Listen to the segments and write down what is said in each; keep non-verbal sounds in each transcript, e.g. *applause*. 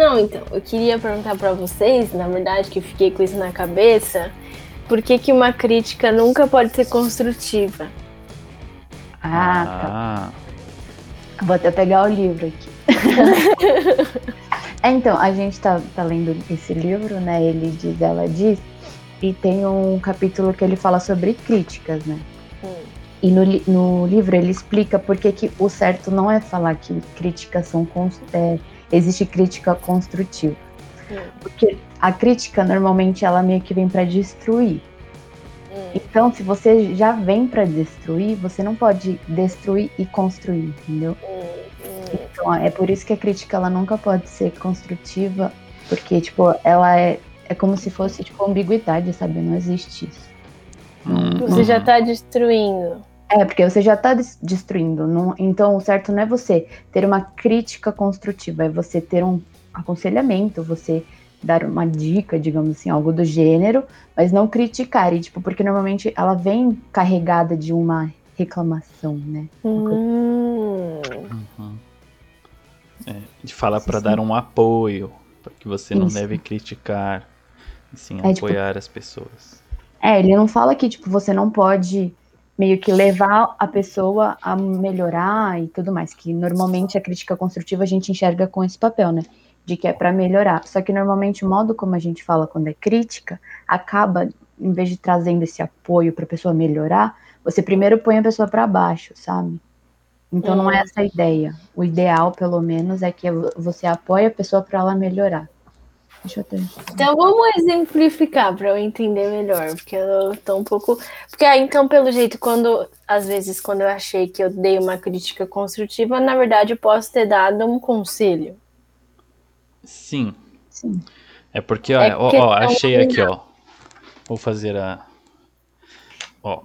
Não, então, eu queria perguntar para vocês, na verdade, que eu fiquei com isso na cabeça, por que, que uma crítica nunca pode ser construtiva? Ah, tá. Vou até pegar o livro aqui. *laughs* é, então, a gente tá, tá lendo esse livro, né? Ele diz, ela diz, e tem um capítulo que ele fala sobre críticas, né? Hum. E no, no livro ele explica por que, que o certo não é falar que críticas são. É, existe crítica construtiva. Hum. Porque a crítica normalmente ela meio que vem para destruir. Hum. Então, se você já vem para destruir, você não pode destruir e construir, entendeu? Hum, hum. Então, é por isso que a crítica ela nunca pode ser construtiva, porque tipo, ela é é como se fosse tipo ambiguidade, sabe? Não existe isso. Você já tá destruindo. É, porque você já está destruindo. Não, então, o certo não é você ter uma crítica construtiva, é você ter um aconselhamento, você dar uma dica, digamos assim, algo do gênero, mas não criticar. E, tipo, porque normalmente ela vem carregada de uma reclamação, né? Hum. Uhum. É, de falar para dar um apoio, porque você não Isso. deve criticar, e sim é, tipo apoiar tipo, as pessoas. É, ele não fala que, tipo, você não pode meio que levar a pessoa a melhorar e tudo mais, que normalmente a crítica construtiva a gente enxerga com esse papel, né? De que é para melhorar. Só que normalmente o modo como a gente fala quando é crítica acaba, em vez de trazendo esse apoio para a pessoa melhorar, você primeiro põe a pessoa para baixo, sabe? Então hum. não é hum. essa a ideia. O ideal, pelo menos, é que você apoie a pessoa para ela melhorar. Deixa eu ter. Então vamos exemplificar para eu entender melhor, porque eu tô um pouco. Porque então, pelo jeito, quando às vezes, quando eu achei que eu dei uma crítica construtiva, na verdade eu posso ter dado um conselho. Sim. Sim. É porque, ó, é ó, ó achei aqui, ó. Vou fazer a. Ó.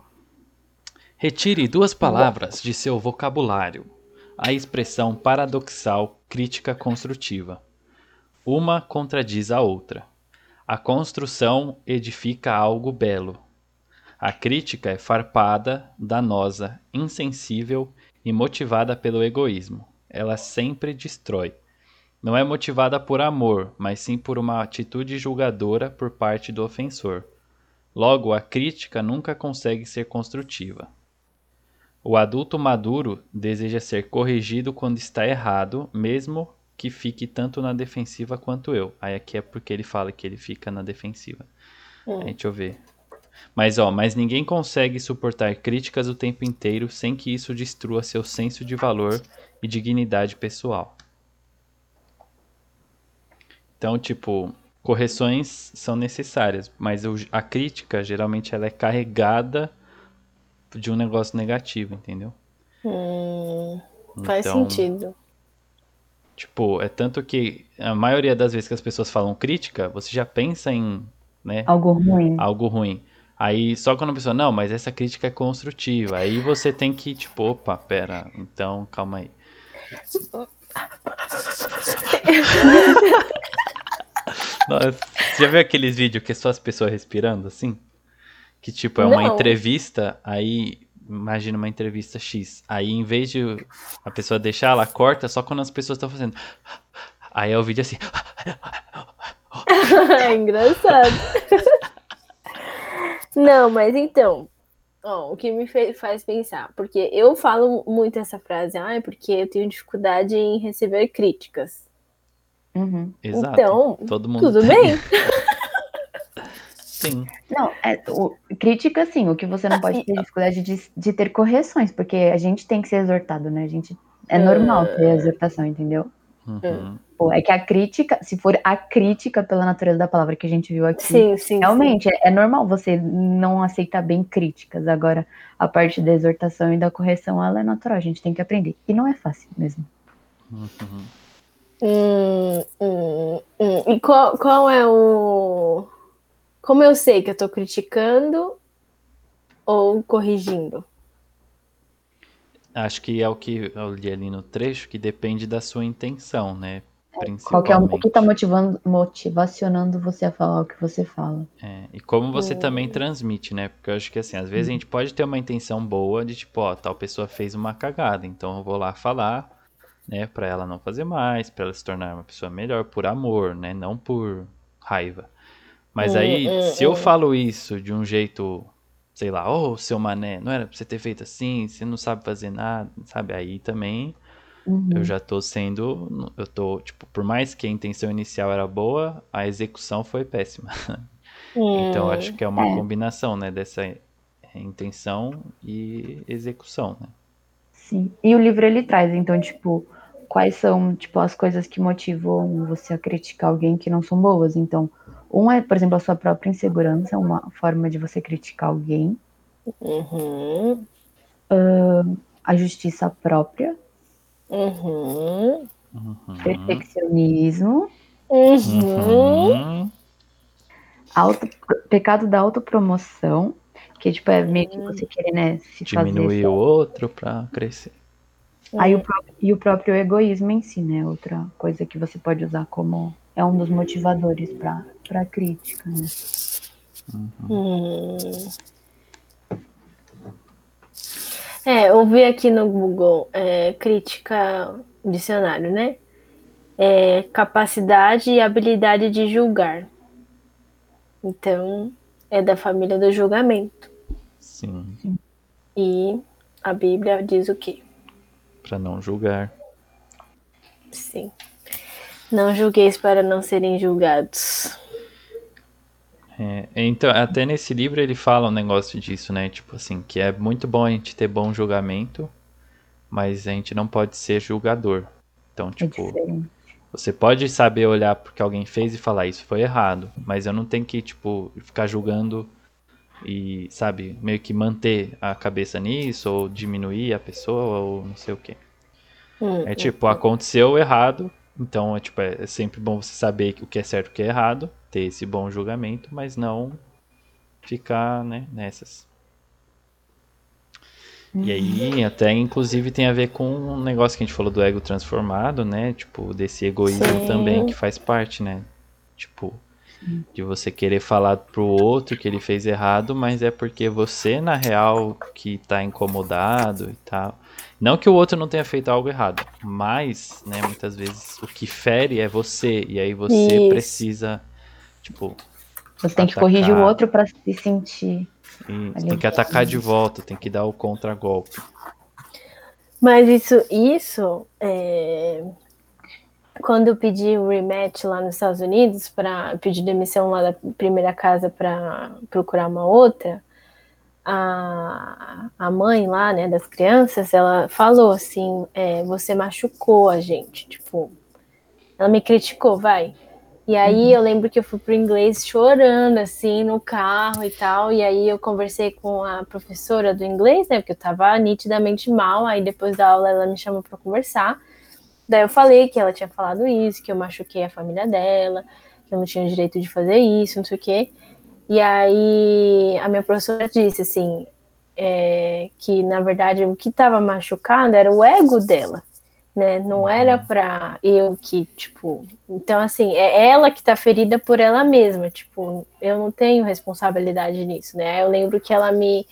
Retire duas palavras de seu vocabulário. A expressão paradoxal crítica construtiva. Uma contradiz a outra. A construção edifica algo belo. A crítica é farpada, danosa, insensível e motivada pelo egoísmo. Ela sempre destrói. Não é motivada por amor, mas sim por uma atitude julgadora por parte do ofensor. Logo, a crítica nunca consegue ser construtiva. O adulto maduro deseja ser corrigido quando está errado, mesmo que fique tanto na defensiva quanto eu. Aí aqui é porque ele fala que ele fica na defensiva. Hum. Aí, deixa eu ver. Mas ó, mas ninguém consegue suportar críticas o tempo inteiro sem que isso destrua seu senso de valor e dignidade pessoal. Então, tipo, correções são necessárias, mas a crítica geralmente ela é carregada de um negócio negativo, entendeu? Hum, faz então, sentido. Tipo, é tanto que a maioria das vezes que as pessoas falam crítica, você já pensa em, né? Algo ruim. Algo ruim. Aí só quando a pessoa, não, mas essa crítica é construtiva. Aí você tem que, tipo, opa, pera, então calma aí. *laughs* Nossa, você já viu aqueles vídeos que é só as pessoas respirando assim? Que tipo, é uma não. entrevista, aí imagina uma entrevista X. Aí, em vez de a pessoa deixar, ela corta só quando as pessoas estão fazendo. Aí é o vídeo assim. *laughs* é engraçado. Não, mas então, ó, o que me faz pensar, porque eu falo muito essa frase, ah, é porque eu tenho dificuldade em receber críticas. Uhum. Exato. Então, Todo mundo tudo tem. bem. *laughs* Sim. Não, é, o, crítica sim, o que você não pode ter dificuldade de, de ter correções, porque a gente tem que ser exortado, né? A gente, é normal ter exortação, entendeu? Uhum. Pô, é que a crítica, se for a crítica pela natureza da palavra que a gente viu aqui, sim, sim, realmente sim. É, é, normal você não aceitar bem críticas. Agora, a parte da exortação e da correção, ela é natural, a gente tem que aprender. E não é fácil mesmo. Uhum. Hum, hum, hum. E qual, qual é o como eu sei que eu estou criticando ou corrigindo? Acho que é o que eu li ali no trecho, que depende da sua intenção, né? Qualquer um que está motivando, motivacionando você a falar o que você fala. É, e como você hum. também transmite, né? Porque eu acho que assim, às vezes a gente pode ter uma intenção boa de tipo, ó, tal pessoa fez uma cagada, então eu vou lá falar né, para ela não fazer mais, para ela se tornar uma pessoa melhor por amor, né, não por raiva. Mas hum, aí, hum, se eu hum. falo isso de um jeito, sei lá, oh, seu mané, não era pra você ter feito assim, você não sabe fazer nada, sabe? Aí também uhum. eu já tô sendo, eu tô, tipo, por mais que a intenção inicial era boa, a execução foi péssima. *laughs* então acho que é uma é. combinação, né, dessa intenção e execução, né? Sim. E o livro ele traz, então, tipo, quais são, tipo, as coisas que motivam você a criticar alguém que não são boas. Então, um é, por exemplo, a sua própria insegurança, uma forma de você criticar alguém. Uhum. Uh, a justiça própria. Uhum. Perfeccionismo. Uhum. Auto, pecado da autopromoção, que tipo, é meio que você querer, né, se Diminuir fazer, o outro para crescer. Aí o próprio, e o próprio egoísmo em si, né? Outra coisa que você pode usar como é um dos motivadores para a crítica. Né? Uhum. É, eu vi aqui no Google é, crítica dicionário, né? É, capacidade e habilidade de julgar. Então, é da família do julgamento. Sim. E a Bíblia diz o quê? Para não julgar. Sim. Não julgueis para não serem julgados. É, então, até nesse livro ele fala um negócio disso, né? Tipo assim, que é muito bom a gente ter bom julgamento, mas a gente não pode ser julgador. Então, é tipo, é você pode saber olhar porque alguém fez e falar isso foi errado, mas eu não tenho que, tipo, ficar julgando e, sabe, meio que manter a cabeça nisso, ou diminuir a pessoa, ou não sei o que. Hum, é tipo, hum, aconteceu errado, então, é, tipo, é, é sempre bom você saber o que é certo e o que é errado, ter esse bom julgamento, mas não ficar, né, nessas. E aí, uhum. até inclusive tem a ver com um negócio que a gente falou do ego transformado, né? Tipo, desse egoísmo Sim. também que faz parte, né? Tipo, de você querer falar pro outro que ele fez errado, mas é porque você, na real, que tá incomodado e tal. Não que o outro não tenha feito algo errado, mas, né, muitas vezes o que fere é você, e aí você Isso. precisa, tipo. Você tem atacar. que corrigir o outro para se sentir. Isso, tem que atacar de volta, tem que dar o contragolpe. Mas isso, isso é... quando eu pedi o rematch lá nos Estados Unidos para pedir demissão lá da primeira casa para procurar uma outra, a, a mãe lá, né, das crianças, ela falou assim, é, você machucou a gente, tipo, ela me criticou, vai. E aí uhum. eu lembro que eu fui pro inglês chorando, assim, no carro e tal, e aí eu conversei com a professora do inglês, né, porque eu tava nitidamente mal, aí depois da aula ela me chamou para conversar, daí eu falei que ela tinha falado isso, que eu machuquei a família dela, que eu não tinha direito de fazer isso, não sei o quê, e aí a minha professora disse assim é, que na verdade o que estava machucado era o ego dela, né? Não era uhum. para eu que tipo, então assim é ela que está ferida por ela mesma, tipo eu não tenho responsabilidade nisso, né? Eu lembro que ela me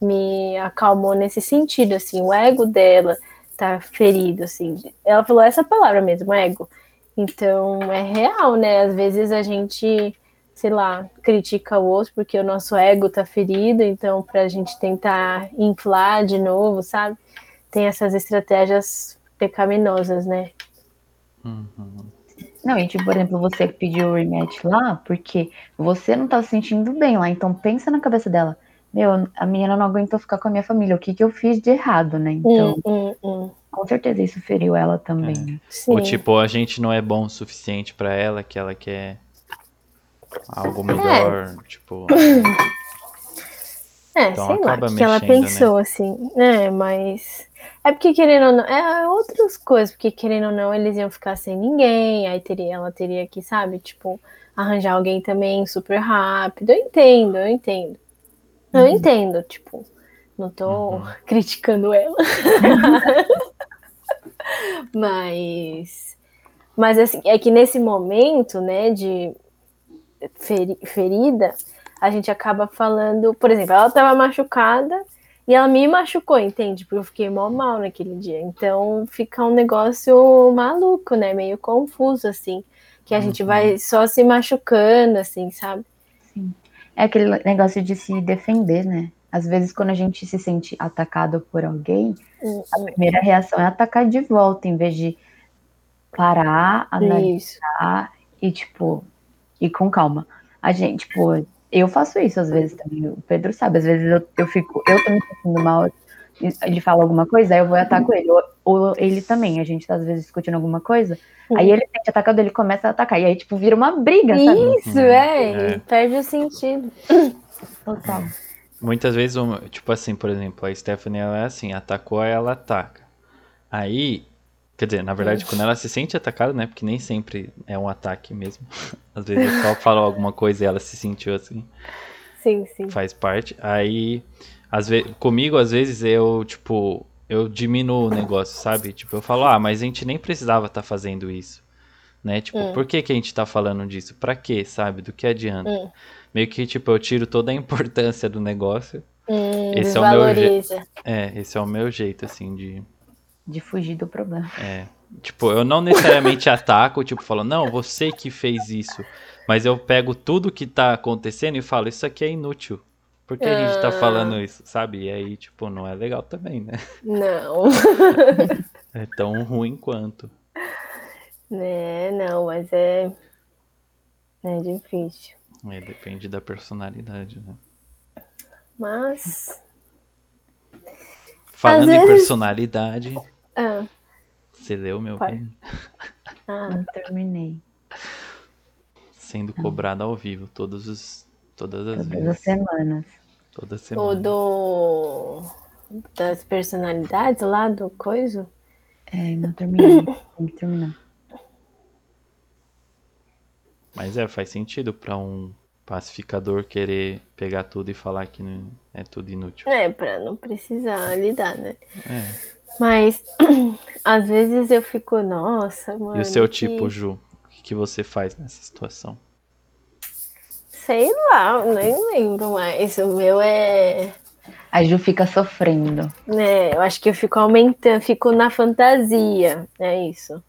me acalmou nesse sentido, assim, o ego dela tá ferido, assim. Ela falou essa palavra mesmo, ego. Então é real, né? Às vezes a gente sei lá, critica o outro porque o nosso ego tá ferido, então para a gente tentar inflar de novo, sabe? Tem essas estratégias pecaminosas, né? Uhum. Não, e tipo, por exemplo, você pediu o rematch lá porque você não tá se sentindo bem lá, então pensa na cabeça dela. Meu, a menina não aguentou ficar com a minha família, o que que eu fiz de errado, né? Então, hum, hum, hum. com certeza isso feriu ela também. É. Ou tipo, a gente não é bom o suficiente para ela, que ela quer algo melhor, é. tipo. É, então sei lá, que ela né? pensou né? assim, né, mas é porque querendo ou não, é outras coisas, porque querendo ou não, eles iam ficar sem ninguém, aí teria, ela teria que, sabe, tipo, arranjar alguém também super rápido. Eu entendo, eu entendo. Eu uhum. entendo, tipo, não tô uhum. *laughs* criticando ela. *laughs* mas mas assim, é que nesse momento, né, de feri ferida, a gente acaba falando, por exemplo, ela estava machucada E ela me machucou, entende? Porque eu fiquei mó mal naquele dia. Então fica um negócio maluco, né? Meio confuso, assim. Que a uhum. gente vai só se machucando, assim, sabe? Sim. É aquele negócio de se defender, né? Às vezes, quando a gente se sente atacado por alguém, uhum. a primeira reação é atacar de volta, em vez de parar, analisar isso. e, tipo, ir com calma. A gente, tipo, eu faço isso às vezes também. O Pedro sabe, às vezes eu, eu fico, eu tô me sentindo mal, ele fala alguma coisa, aí eu vou atacar ele. Ou, ou, ele também, a gente tá às vezes discutindo alguma coisa, Sim. aí ele sente atacado, ele começa a atacar. E aí, tipo, vira uma briga, sabe? Isso, é, é. perde o sentido. *coughs* Total. Muitas vezes, tipo assim, por exemplo, a Stephanie ela é assim, atacou, ela ataca. Aí Quer dizer, na verdade, quando ela se sente atacada, né? Porque nem sempre é um ataque mesmo. Às vezes é só falou alguma coisa e ela se sentiu assim. Sim, sim. Faz parte. Aí, às vezes, comigo, às vezes, eu, tipo, eu diminuo o negócio, sabe? Tipo, eu falo, ah, mas a gente nem precisava estar tá fazendo isso. Né? Tipo, hum. por que, que a gente tá falando disso? Pra quê, sabe? Do que adianta? Hum. Meio que, tipo, eu tiro toda a importância do negócio. Hum, esse é o meu jeito. É, esse é o meu jeito, assim, de de fugir do problema. É. Tipo, eu não necessariamente *laughs* ataco, tipo, falo, não, você que fez isso. Mas eu pego tudo que tá acontecendo e falo, isso aqui é inútil. Por que a gente tá falando ah. isso, sabe? E aí, tipo, não é legal também, né? Não. é tão ruim quanto. É, não, mas é. É difícil. É, depende da personalidade, né? Mas. Falando em personalidade. Ah. Você leu meu bem? Ah, não terminei. Sendo cobrado ao vivo todos os, todas as todas vezes. as semanas. Toda semana. O do das personalidades lá do coisa? É, não terminei. *laughs* Tem que terminar. Mas é, faz sentido para um pacificador querer pegar tudo e falar que é tudo inútil. É, para não precisar lidar, né? É. Mas *clears throat* às vezes eu fico, nossa, mano. E o seu que... tipo, Ju? O que você faz nessa situação? Sei lá, nem lembro mais. O meu é. A Ju fica sofrendo. É, eu acho que eu fico aumentando, fico na fantasia. É isso.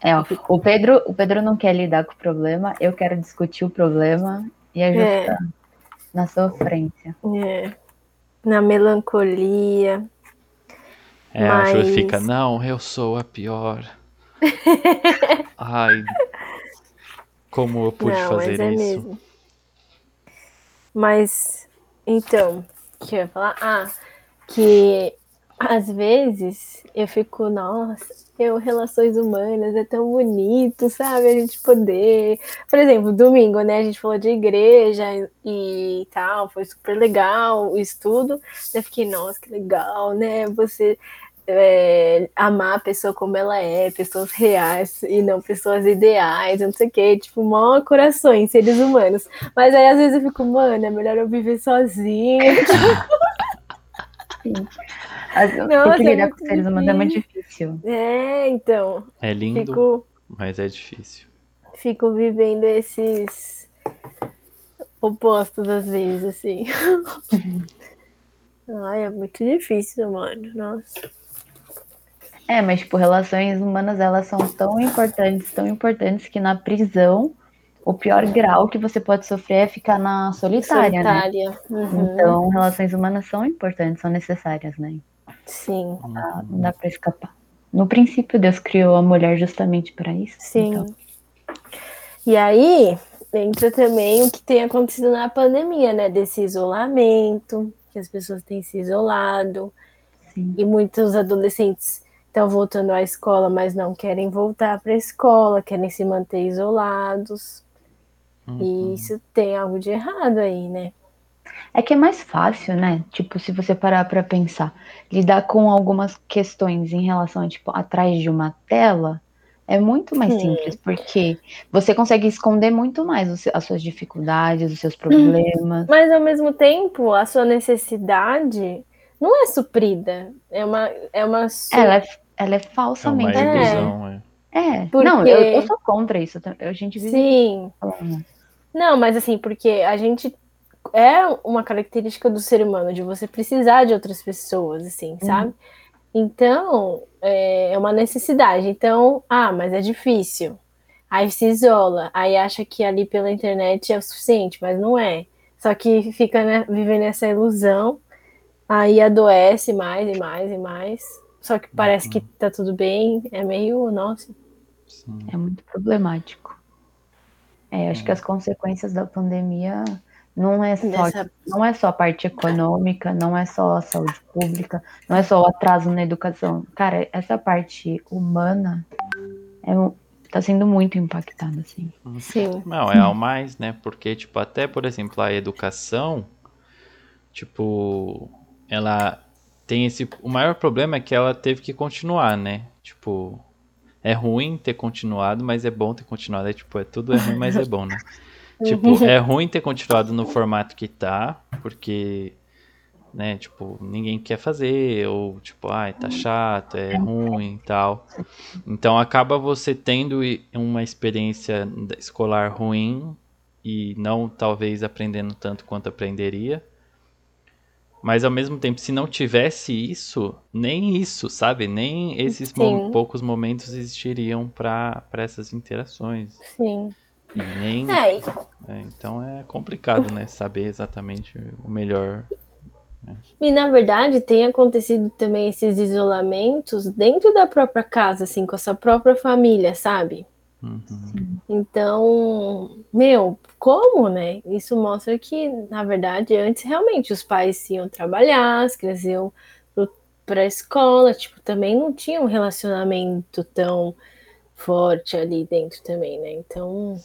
É, ó, o Pedro, o Pedro não quer lidar com o problema, eu quero discutir o problema e a Ju é. fica na sofrência. É. Na melancolia. É, Mas... a Ju fica, não, eu sou a pior. *laughs* Ai, como eu pude não, fazer é isso? Mesmo. Mas, então, o que eu ia falar? Ah, que às vezes eu fico, nossa, eu, relações humanas é tão bonito, sabe? A gente poder. Por exemplo, domingo, né? A gente falou de igreja e, tal, foi super legal o estudo. Eu fiquei, nossa, que legal, né? Você é, amar a pessoa como ela é, pessoas reais e não pessoas ideais, não sei o que, tipo, mó corações, seres humanos. Mas aí às vezes eu fico, mano, é melhor eu viver sozinha. *laughs* As, Nossa, que lidar é com seres humanos é muito difícil. É, então. É lindo, fico, mas é difícil. Fico vivendo esses opostos às vezes, assim. *laughs* Ai, é muito difícil, mano. Nossa. É, mas, tipo, relações humanas, elas são tão importantes, tão importantes que na prisão, o pior grau que você pode sofrer é ficar na solitária, né? solitária. né? Uhum. Então, relações humanas são importantes, são necessárias, né? Sim. Não dá, não dá pra escapar. No princípio, Deus criou a mulher justamente para isso. Sim. Então. E aí, entra também o que tem acontecido na pandemia, né? Desse isolamento, que as pessoas têm se isolado. Sim. E muitos adolescentes estão voltando à escola, mas não querem voltar para a escola, querem se manter isolados. Uhum. E isso tem algo de errado aí, né? É que é mais fácil, né? Tipo, se você parar para pensar, lidar com algumas questões em relação a, tipo, atrás de uma tela, é muito mais Sim. simples, porque você consegue esconder muito mais as suas dificuldades, os seus problemas. Mas ao mesmo tempo, a sua necessidade não é suprida. É uma. É uma su... ela, é, ela é falsamente. É uma ilusão, é. É, porque... não, eu, eu, sou contra isso. A gente vive Sim. Falando. Não, mas assim, porque a gente é uma característica do ser humano de você precisar de outras pessoas, assim, uhum. sabe? Então, é, é uma necessidade. Então, ah, mas é difícil. Aí se isola, aí acha que ali pela internet é o suficiente, mas não é. Só que fica né, vivendo essa ilusão, aí adoece mais e mais e mais. Só que parece uhum. que tá tudo bem, é meio, nossa. Sim. É muito problemático. É, acho que as consequências da pandemia não é, só, Nessa... não é só a parte econômica, não é só a saúde pública, não é só o atraso na educação. Cara, essa parte humana é, tá sendo muito impactada, assim. Sim. Não, é ao mais, né? Porque, tipo, até, por exemplo, a educação, tipo, ela tem esse. O maior problema é que ela teve que continuar, né? Tipo, é ruim ter continuado, mas é bom ter continuado. É tipo, é tudo é ruim, mas é bom, né? *laughs* tipo, *laughs* é ruim ter continuado no formato que tá, porque, né, tipo, ninguém quer fazer, ou tipo, ai, tá chato, é ruim e tal. Então acaba você tendo uma experiência escolar ruim e não talvez aprendendo tanto quanto aprenderia. Mas ao mesmo tempo, se não tivesse isso, nem isso, sabe? Nem esses mo poucos momentos existiriam para essas interações. Sim. E nem. É. É, então é complicado, né? Saber exatamente o melhor. Né? E na verdade tem acontecido também esses isolamentos dentro da própria casa, assim, com a sua própria família, sabe? Uhum. Então, meu, como, né? Isso mostra que, na verdade, antes realmente os pais iam trabalhar, as crianças iam para a escola, tipo, também não tinha um relacionamento tão forte ali dentro também, né? Então.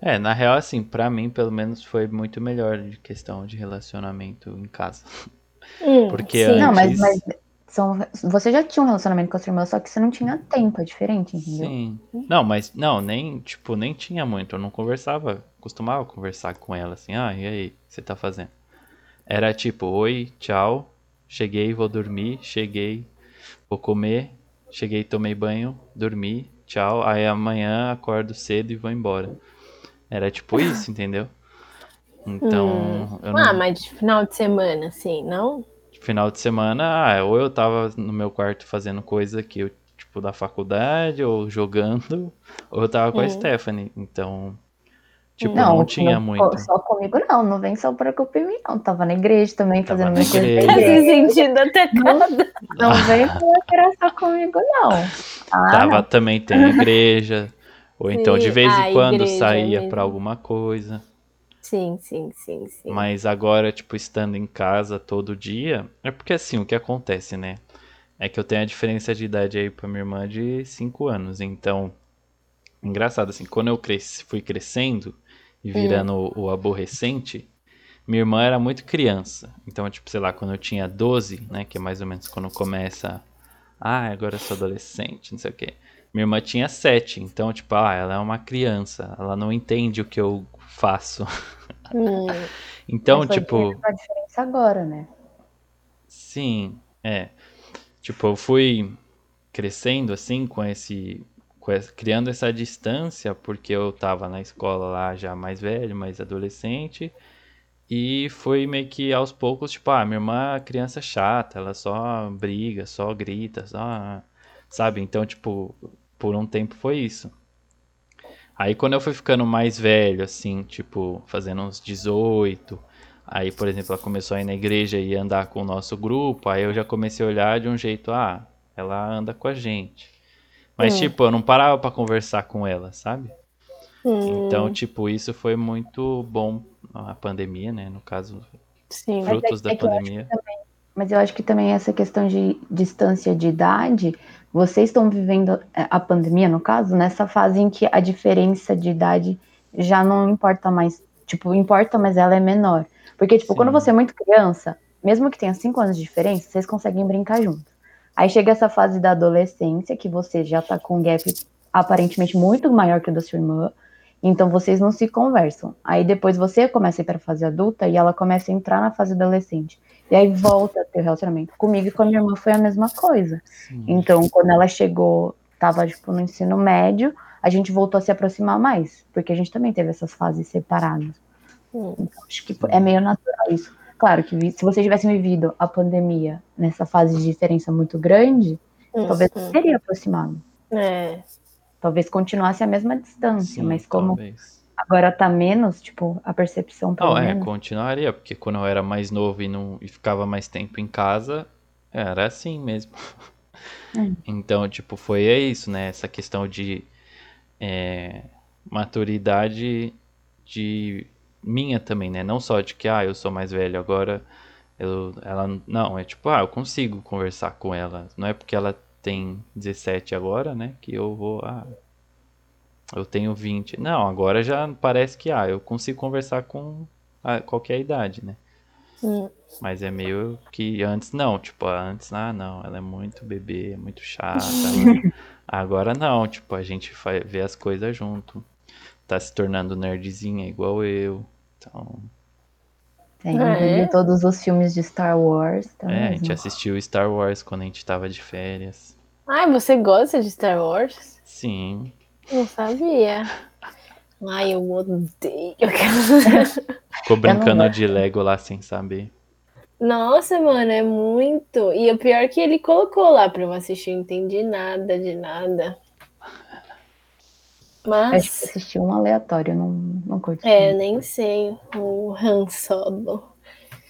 É, na real, assim, para mim, pelo menos, foi muito melhor de questão de relacionamento em casa. Hum, Porque sim. antes... Não, mas, mas são, você já tinha um relacionamento com a sua irmã, só que você não tinha tempo, é diferente, entendeu? Sim. Não, mas não, nem, tipo, nem tinha muito. Eu não conversava, costumava conversar com ela assim, ah, e aí, o que você tá fazendo? Era tipo, oi, tchau, cheguei, vou dormir, cheguei, vou comer, cheguei, tomei banho, dormi, tchau, aí amanhã acordo cedo e vou embora. Era tipo isso, entendeu? Então. Hum. Não... Ah, mas de final de semana, assim, não? final de semana, ah, ou eu tava no meu quarto fazendo coisa que eu, tipo, da faculdade, ou jogando, *laughs* ou eu tava com a uhum. Stephanie. Então, tipo, não, não tinha não, muito. Só comigo não, não vem só por culpa em mim, não. Tava na igreja também, tava fazendo minha coisa. Tá se sentindo até cada. Não, não vem era só comigo, não. Ah, tava não. também tem igreja. Ou *laughs* então, de vez em quando, saía para alguma coisa. Sim, sim, sim, sim. Mas agora, tipo, estando em casa todo dia, é porque assim, o que acontece, né? É que eu tenho a diferença de idade aí pra minha irmã de 5 anos. Então, engraçado, assim, quando eu cresci, fui crescendo e virando hum. o, o aborrecente, minha irmã era muito criança. Então, tipo, sei lá, quando eu tinha 12, né? Que é mais ou menos quando começa. Ah, agora eu sou adolescente, não sei o quê. Minha irmã tinha 7, então, tipo, ah, ela é uma criança, ela não entende o que eu faço. *laughs* Hum. então, Mas tipo. A diferença agora, né? Sim, é. Tipo, eu fui crescendo assim com esse, criando essa distância porque eu tava na escola lá já mais velho, mais adolescente e foi meio que aos poucos, tipo, ah, minha irmã é criança chata, ela só briga, só grita, só, sabe? Então, tipo, por um tempo foi isso. Aí quando eu fui ficando mais velho, assim, tipo, fazendo uns 18, aí, por exemplo, ela começou a ir na igreja e andar com o nosso grupo, aí eu já comecei a olhar de um jeito, ah, ela anda com a gente. Mas, hum. tipo, eu não parava para conversar com ela, sabe? Hum. Então, tipo, isso foi muito bom a pandemia, né? No caso, Sim, frutos é, da é pandemia. Eu também, mas eu acho que também essa questão de distância de idade vocês estão vivendo é, a pandemia, no caso, nessa fase em que a diferença de idade já não importa mais. Tipo, importa, mas ela é menor. Porque, tipo, Sim. quando você é muito criança, mesmo que tenha cinco anos de diferença, vocês conseguem brincar juntos. Aí chega essa fase da adolescência, que você já tá com um gap aparentemente muito maior que o da sua irmã, então vocês não se conversam. Aí depois você começa a ir para a fase adulta e ela começa a entrar na fase adolescente. E aí volta a ter relacionamento. Comigo e com a minha irmã foi a mesma coisa. Sim. Então, quando ela chegou, tava tipo no ensino médio, a gente voltou a se aproximar mais, porque a gente também teve essas fases separadas. Então, acho que é meio natural isso. Claro que se vocês tivessem vivido a pandemia nessa fase de diferença muito grande, hum, talvez não teria aproximado. É. Talvez continuasse a mesma distância, Sim, mas como talvez. agora tá menos, tipo, a percepção pelo Não, é, continuaria, porque quando eu era mais novo e, não, e ficava mais tempo em casa, era assim mesmo. É. Então, tipo, foi é isso, né? Essa questão de é, maturidade de minha também, né? Não só de que, ah, eu sou mais velho agora, eu, ela, não, é tipo, ah, eu consigo conversar com ela. Não é porque ela tem 17 agora, né? Que eu vou. Ah, eu tenho 20. Não, agora já parece que ah, eu consigo conversar com a, qualquer idade, né? Hum. Mas é meio que antes não, tipo, antes, ah, não, ela é muito bebê, é muito chata. *laughs* né? Agora não, tipo, a gente vai ver as coisas junto. Tá se tornando nerdzinha igual eu. Então. Tem ah, é? todos os filmes de Star Wars. Tá é, a gente assistiu Star Wars quando a gente tava de férias. Ai, você gosta de Star Wars? Sim. Não sabia. Ai, eu odeio. *laughs* Ficou brincando de Lego lá sem saber. Nossa, mano, é muito. E o pior é que ele colocou lá pra eu assistir, não entendi nada de nada. Mas. Acho que assisti um aleatório, não, não curti. É, nem sei. O Han Solo.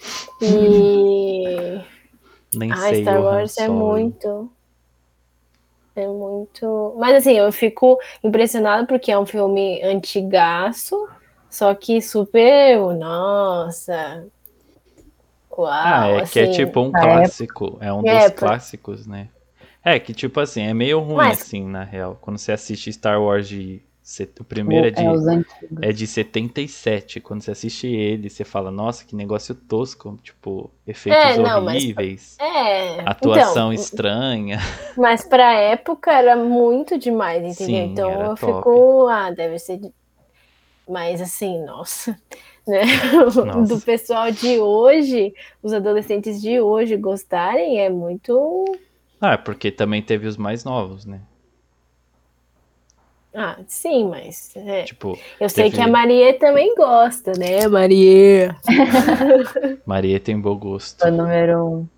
*laughs* E. Nem ah, sei. Star Wars é muito. É muito. Mas assim, eu fico impressionado porque é um filme antigaço, só que super. Nossa. Uau, ah, é assim, que é assim, tipo um clássico. É um dos época. clássicos, né? É, que tipo assim, é meio ruim Mas... assim, na real. Quando você assiste Star Wars de. O primeiro é de, é, é de 77. Quando você assiste ele, você fala, nossa, que negócio tosco. Tipo, efeitos é, não, horríveis. Mas... É. Atuação então, estranha. *laughs* Mas pra época era muito demais, entendeu? Sim, então eu top. fico. Ah, deve ser. Mas assim, nossa. *laughs* Né? Nossa. *laughs* Do pessoal de hoje, os adolescentes de hoje gostarem, é muito ah, é porque também teve os mais novos, né? Ah, sim, mas. É. Tipo, eu sei teve... que a Maria também gosta, né, Maria? *laughs* Maria tem bom gosto. O número um.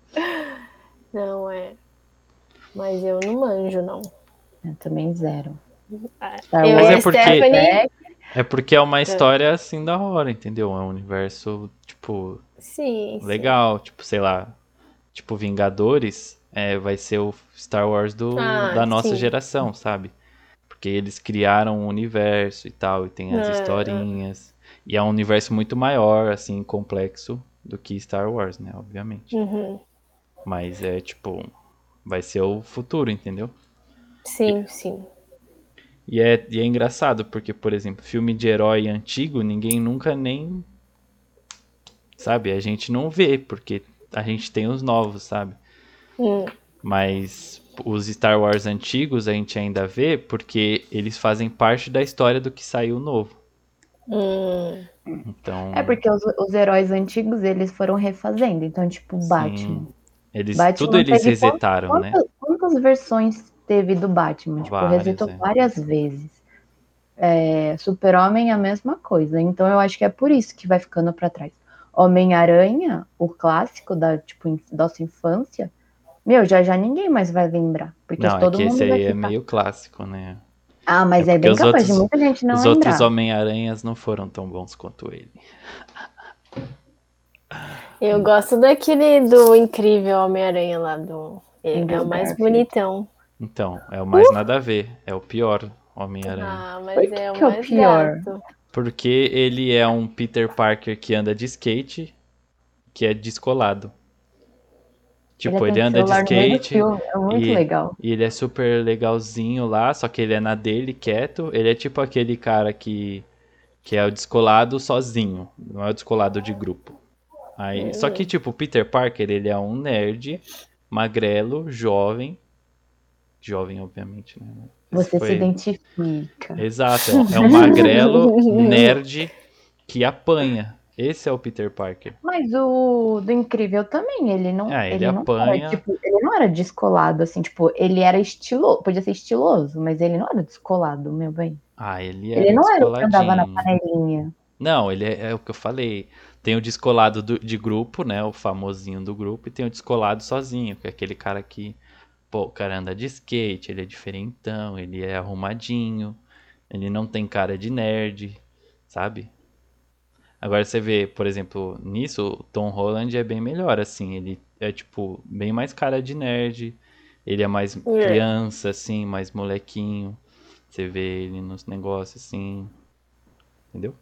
Não, é. Mas eu não manjo, não. Eu também zero. Ah, eu mas é porque. Stephanie... É porque é uma história assim da hora, entendeu? É um universo, tipo. Sim. Legal. Sim. Tipo, sei lá. Tipo, Vingadores é, vai ser o Star Wars do, ah, da nossa sim. geração, sabe? Porque eles criaram um universo e tal, e tem as é, historinhas. É. E é um universo muito maior, assim, complexo do que Star Wars, né? Obviamente. Uhum. Mas é tipo, vai ser o futuro, entendeu? Sim, e, sim. E é, e é engraçado, porque, por exemplo, filme de herói antigo, ninguém nunca nem. Sabe? A gente não vê, porque a gente tem os novos, sabe? Hum. Mas os Star Wars antigos a gente ainda vê porque eles fazem parte da história do que saiu novo. Hum. Então... É porque os, os, heróis antigos eles foram refazendo. Então, tipo, Batman. Eles, Batman tudo eles resetaram, quantas, né? Quantas versões teve do Batman? Tipo, várias, resetou é. várias vezes. É, Super-Homem a mesma coisa. Então eu acho que é por isso que vai ficando para trás. Homem-Aranha, o clássico da tipo, nossa infância, meu, já já ninguém mais vai lembrar. Porque não, todo é que mundo esse aí é meio clássico, né? Ah, mas é, é bem capaz outros, de muita gente não os lembrar. Os outros Homem-Aranhas não foram tão bons quanto ele. Eu gosto daquele do incrível Homem-Aranha lá do. Ele é o mais bonitão. Então, é o mais uh! nada a ver. É o pior Homem-Aranha. Ah, mas é o que mais é o pior. Gato. Porque ele é um Peter Parker que anda de skate, que é descolado. Tipo, ele, ele anda de skate. É muito e, legal. E ele é super legalzinho lá, só que ele é na dele, quieto. Ele é tipo aquele cara que, que é o descolado sozinho, não é o descolado de grupo. Aí. Só que, tipo, o Peter Parker, ele é um nerd, magrelo, jovem. Jovem, obviamente, né? Você foi... se identifica. Exato, é um magrelo, *laughs* nerd, que apanha. Esse é o Peter Parker. Mas o do Incrível também, ele não. É, ele, ele apanha. Não era, tipo, ele não era descolado, assim, tipo, ele era estiloso, podia ser estiloso, mas ele não era descolado, meu bem. Ah, ele era Ele não era o que andava na panelinha. Não, ele é, é, o que eu falei. Tem o descolado do, de grupo, né? O famosinho do grupo, e tem o descolado sozinho, que é aquele cara que, pô, o cara anda de skate, ele é diferentão, ele é arrumadinho, ele não tem cara de nerd, sabe? Agora você vê, por exemplo, nisso, o Tom Holland é bem melhor, assim, ele é, tipo, bem mais cara de nerd, ele é mais é. criança, assim, mais molequinho. Você vê ele nos negócios, assim, entendeu?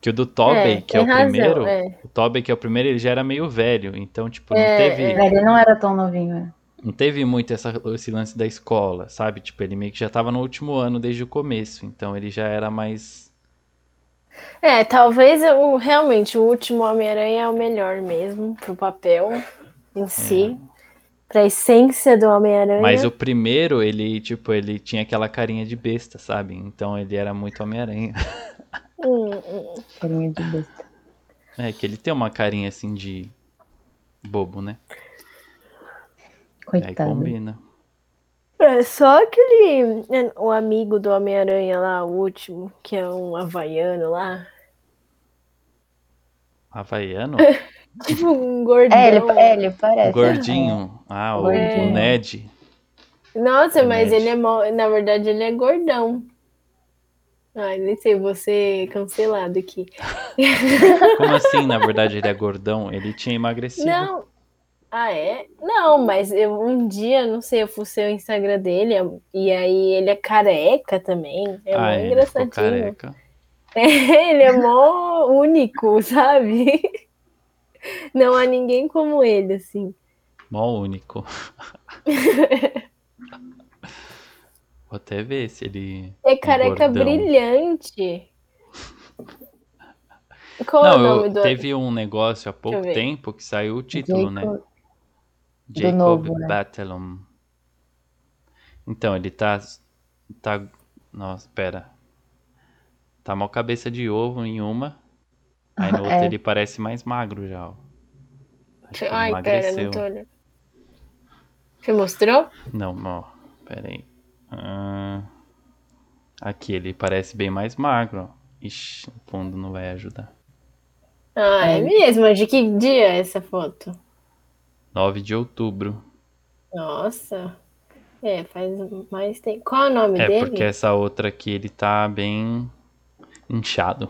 Que o do Tobey, é, que é o razão, primeiro, é. o Tobey que é o primeiro, ele já era meio velho, então, tipo, não é, teve... É. Ele não era tão novinho, é. Não teve muito essa, esse lance da escola, sabe? Tipo, ele meio que já tava no último ano desde o começo, então ele já era mais... É, talvez o, realmente o último Homem-Aranha é o melhor mesmo pro papel em si. É pra essência do Homem-Aranha. Mas o primeiro, ele, tipo, ele tinha aquela carinha de besta, sabe? Então ele era muito Homem-Aranha. Hum, hum. Carinha de besta. É, que ele tem uma carinha assim de bobo, né? Coitado. Aí combina. É só aquele. É, o amigo do Homem-Aranha lá, o último, que é um havaiano lá. Havaiano? *laughs* tipo um gordão. É, ele, é, ele parece. Gordinho. Ah, o, Gordinho. o Ned. Nossa, o mas Ned. ele é. Na verdade, ele é gordão. Ai, nem sei, você cancelado aqui. *laughs* Como assim, na verdade, ele é *laughs* gordão? Ele tinha emagrecido. Não. Ah, é? Não, mas eu, um dia, não sei, eu fucei o Instagram dele e aí ele é careca também. É ah, muito engraçadinho. Careca. É, *laughs* ele é mó único, *laughs* sabe? Não há ninguém como ele, assim. Mó único. *laughs* Vou até ver se ele. É careca brilhante. Qual Não, é o nome do... teve um negócio há pouco tempo que saiu o título? Jacob... né? Jacob novo, né? Então, ele tá. tá. Nossa, pera. Tá mal cabeça de ovo em uma. Aí no *laughs* outro é. ele parece mais magro já, ó. Acho que Ai, pera, não tô olhando. Você mostrou? Não, ó. Pera aí. Ah, aqui, ele parece bem mais magro. Ixi, o fundo não vai ajudar. Ah, é mesmo? De que dia é essa foto? 9 de outubro. Nossa. É, faz mais tempo. Qual é o nome é dele? É porque essa outra aqui ele tá bem inchado.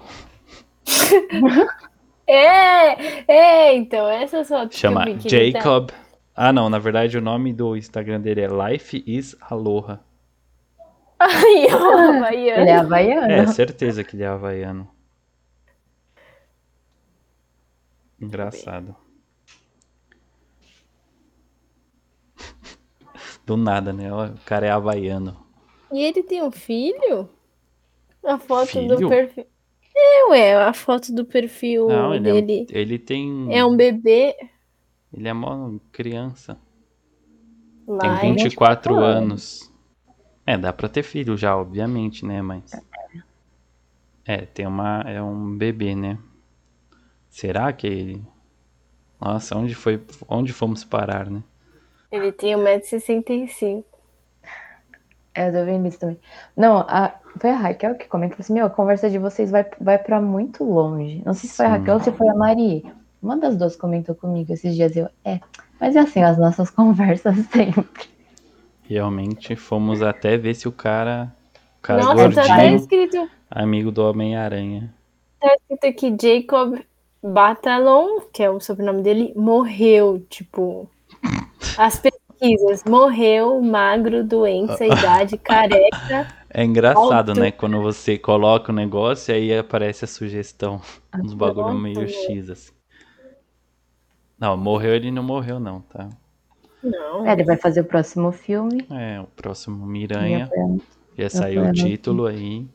*laughs* é, é, então essas fotos Chama Jacob. Tá... Ah, não, na verdade o nome do Instagram dele é Life is Aloha. Ai, havaiano. Ele é havaiano. É, certeza que ele é havaiano. Engraçado. Do nada, né? O cara é havaiano. E ele tem um filho? A foto filho? do perfil. É, ué, a foto do perfil Não, ele dele. É, ele tem. É um bebê. Ele é uma criança. Lá, tem 24 é anos. É, dá pra ter filho já, obviamente, né? Mas. É, tem uma. É um bebê, né? Será que ele. Nossa, onde foi. Onde fomos parar, né? Ele tem 1,65m. É, eu tô vendo isso também. Não, a, foi a Raquel que comentou assim: meu, a conversa de vocês vai, vai pra muito longe. Não sei se foi a Raquel ou se foi a Mari. Uma das duas comentou comigo esses dias. Eu, é, mas é assim as nossas *laughs* conversas sempre. Realmente fomos até ver se o cara. O cara Nossa, gordinho, tá escrito. Amigo do Homem-Aranha. Tá escrito aqui Jacob Batalon, que é o sobrenome dele, morreu. Tipo. As pesquisas. Morreu, magro, doença, idade, careca. É engraçado, alto. né? Quando você coloca o negócio e aí aparece a sugestão. Uns bagulho meio X, assim. Não, morreu ele não morreu, não, tá? Não. É, ele vai fazer o próximo filme. É, o próximo Miranha. Já saiu o título aí.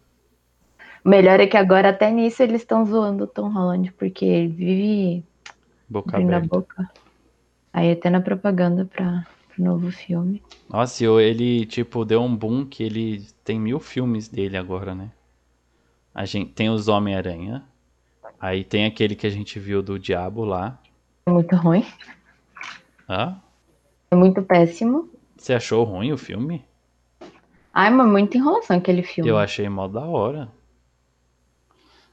O melhor é que agora até nisso eles estão zoando o Tom Holland, porque ele vive boca aberta. boca. Aí até na propaganda para o novo filme. Nossa, ele tipo deu um boom que ele tem mil filmes dele agora, né? A gente tem os Homem-Aranha. Aí tem aquele que a gente viu do Diabo lá. É muito ruim. Hã? É muito péssimo. Você achou ruim o filme? Ai, mas muita enrolação aquele filme. Eu achei mó da hora.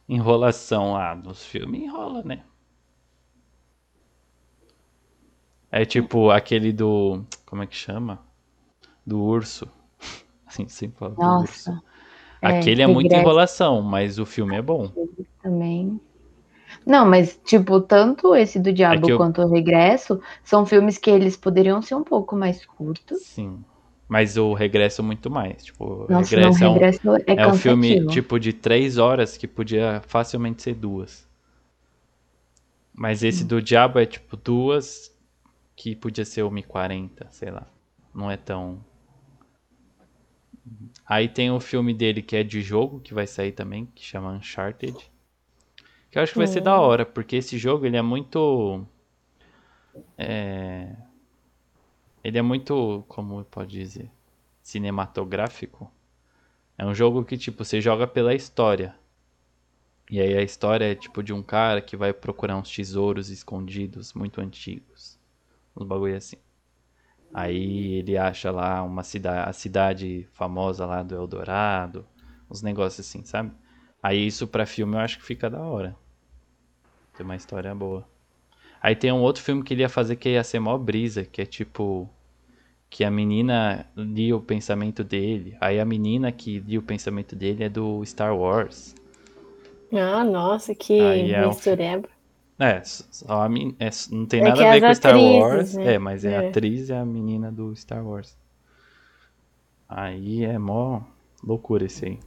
enrolação lá dos filmes, enrola, né? É tipo aquele do. Como é que chama? Do urso. *laughs* Assim, sempre fala do urso. É, aquele é, é muita enrolação, mas o filme é bom. Também. Não, mas, tipo, tanto esse do Diabo é eu... quanto o Regresso são filmes que eles poderiam ser um pouco mais curtos. Sim. Mas o Regresso muito mais. Tipo, Nossa, Regresso, não, Regresso é, um, é, é um filme, tipo, de três horas que podia facilmente ser duas. Mas esse do Diabo é, tipo, duas que podia ser 1h40, sei lá. Não é tão... Aí tem o filme dele que é de jogo, que vai sair também, que chama Uncharted. Que eu acho que vai ser da hum. hora, porque esse jogo ele é muito. É... Ele é muito, como pode dizer, cinematográfico. É um jogo que, tipo, você joga pela história. E aí a história é, tipo, de um cara que vai procurar uns tesouros escondidos muito antigos. Uns bagulho assim. Aí ele acha lá uma cidade, a cidade famosa lá do Eldorado. Uns negócios assim, sabe? Aí isso pra filme eu acho que fica da hora. Tem uma história boa. Aí tem um outro filme que ele ia fazer que ia ser mó brisa, que é tipo. Que a menina lia o pensamento dele. Aí a menina que lia o pensamento dele é do Star Wars. Ah, nossa, que é mistureba. Um... É, só a é, não tem é nada a ver com Star atrizes, Wars. Né? É, mas é, é a atriz e a menina do Star Wars. Aí é mó loucura esse aí.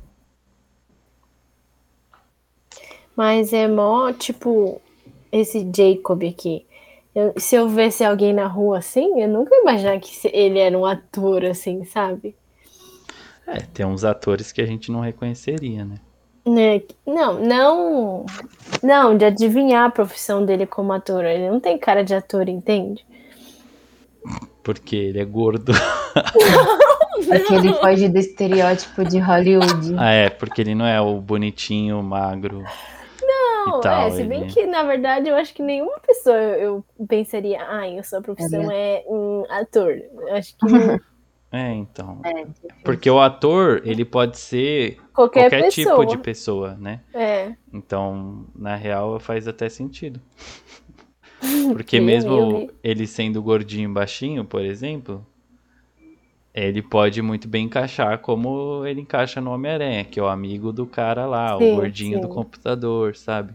Mas é mó, tipo, esse Jacob aqui. Eu, se eu visse alguém na rua assim, eu nunca ia imaginar que ele era um ator, assim, sabe? É, tem uns atores que a gente não reconheceria, né? Né? Não, não. Não, de adivinhar a profissão dele como ator. Ele não tem cara de ator, entende? Porque ele é gordo. *laughs* porque ele foge do estereótipo de Hollywood. Ah, é, porque ele não é o bonitinho, magro. Não, tal, é, se bem ele... que, na verdade, eu acho que nenhuma pessoa eu pensaria, ah, a sua profissão é, é um ator. Eu acho que. *laughs* é, então. É, Porque o ator, ele pode ser qualquer, qualquer tipo de pessoa, né? É. Então, na real, faz até sentido. *laughs* Porque mesmo ele sendo gordinho e baixinho, por exemplo, ele pode muito bem encaixar como ele encaixa no Homem-Aranha, que é o amigo do cara lá, sim, o gordinho sim. do computador, sabe?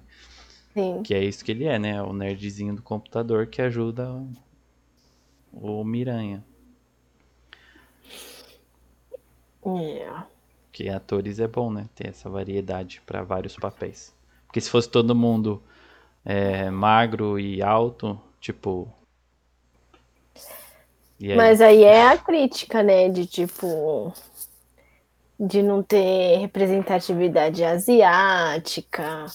Sim. Que é isso que ele é, né? O nerdzinho do computador que ajuda o Miranha. Yeah. É. Que atores é bom, né? Ter essa variedade para vários papéis. Porque se fosse todo mundo é, magro e alto, tipo, Aí? Mas aí é a crítica, né? De tipo. De não ter representatividade asiática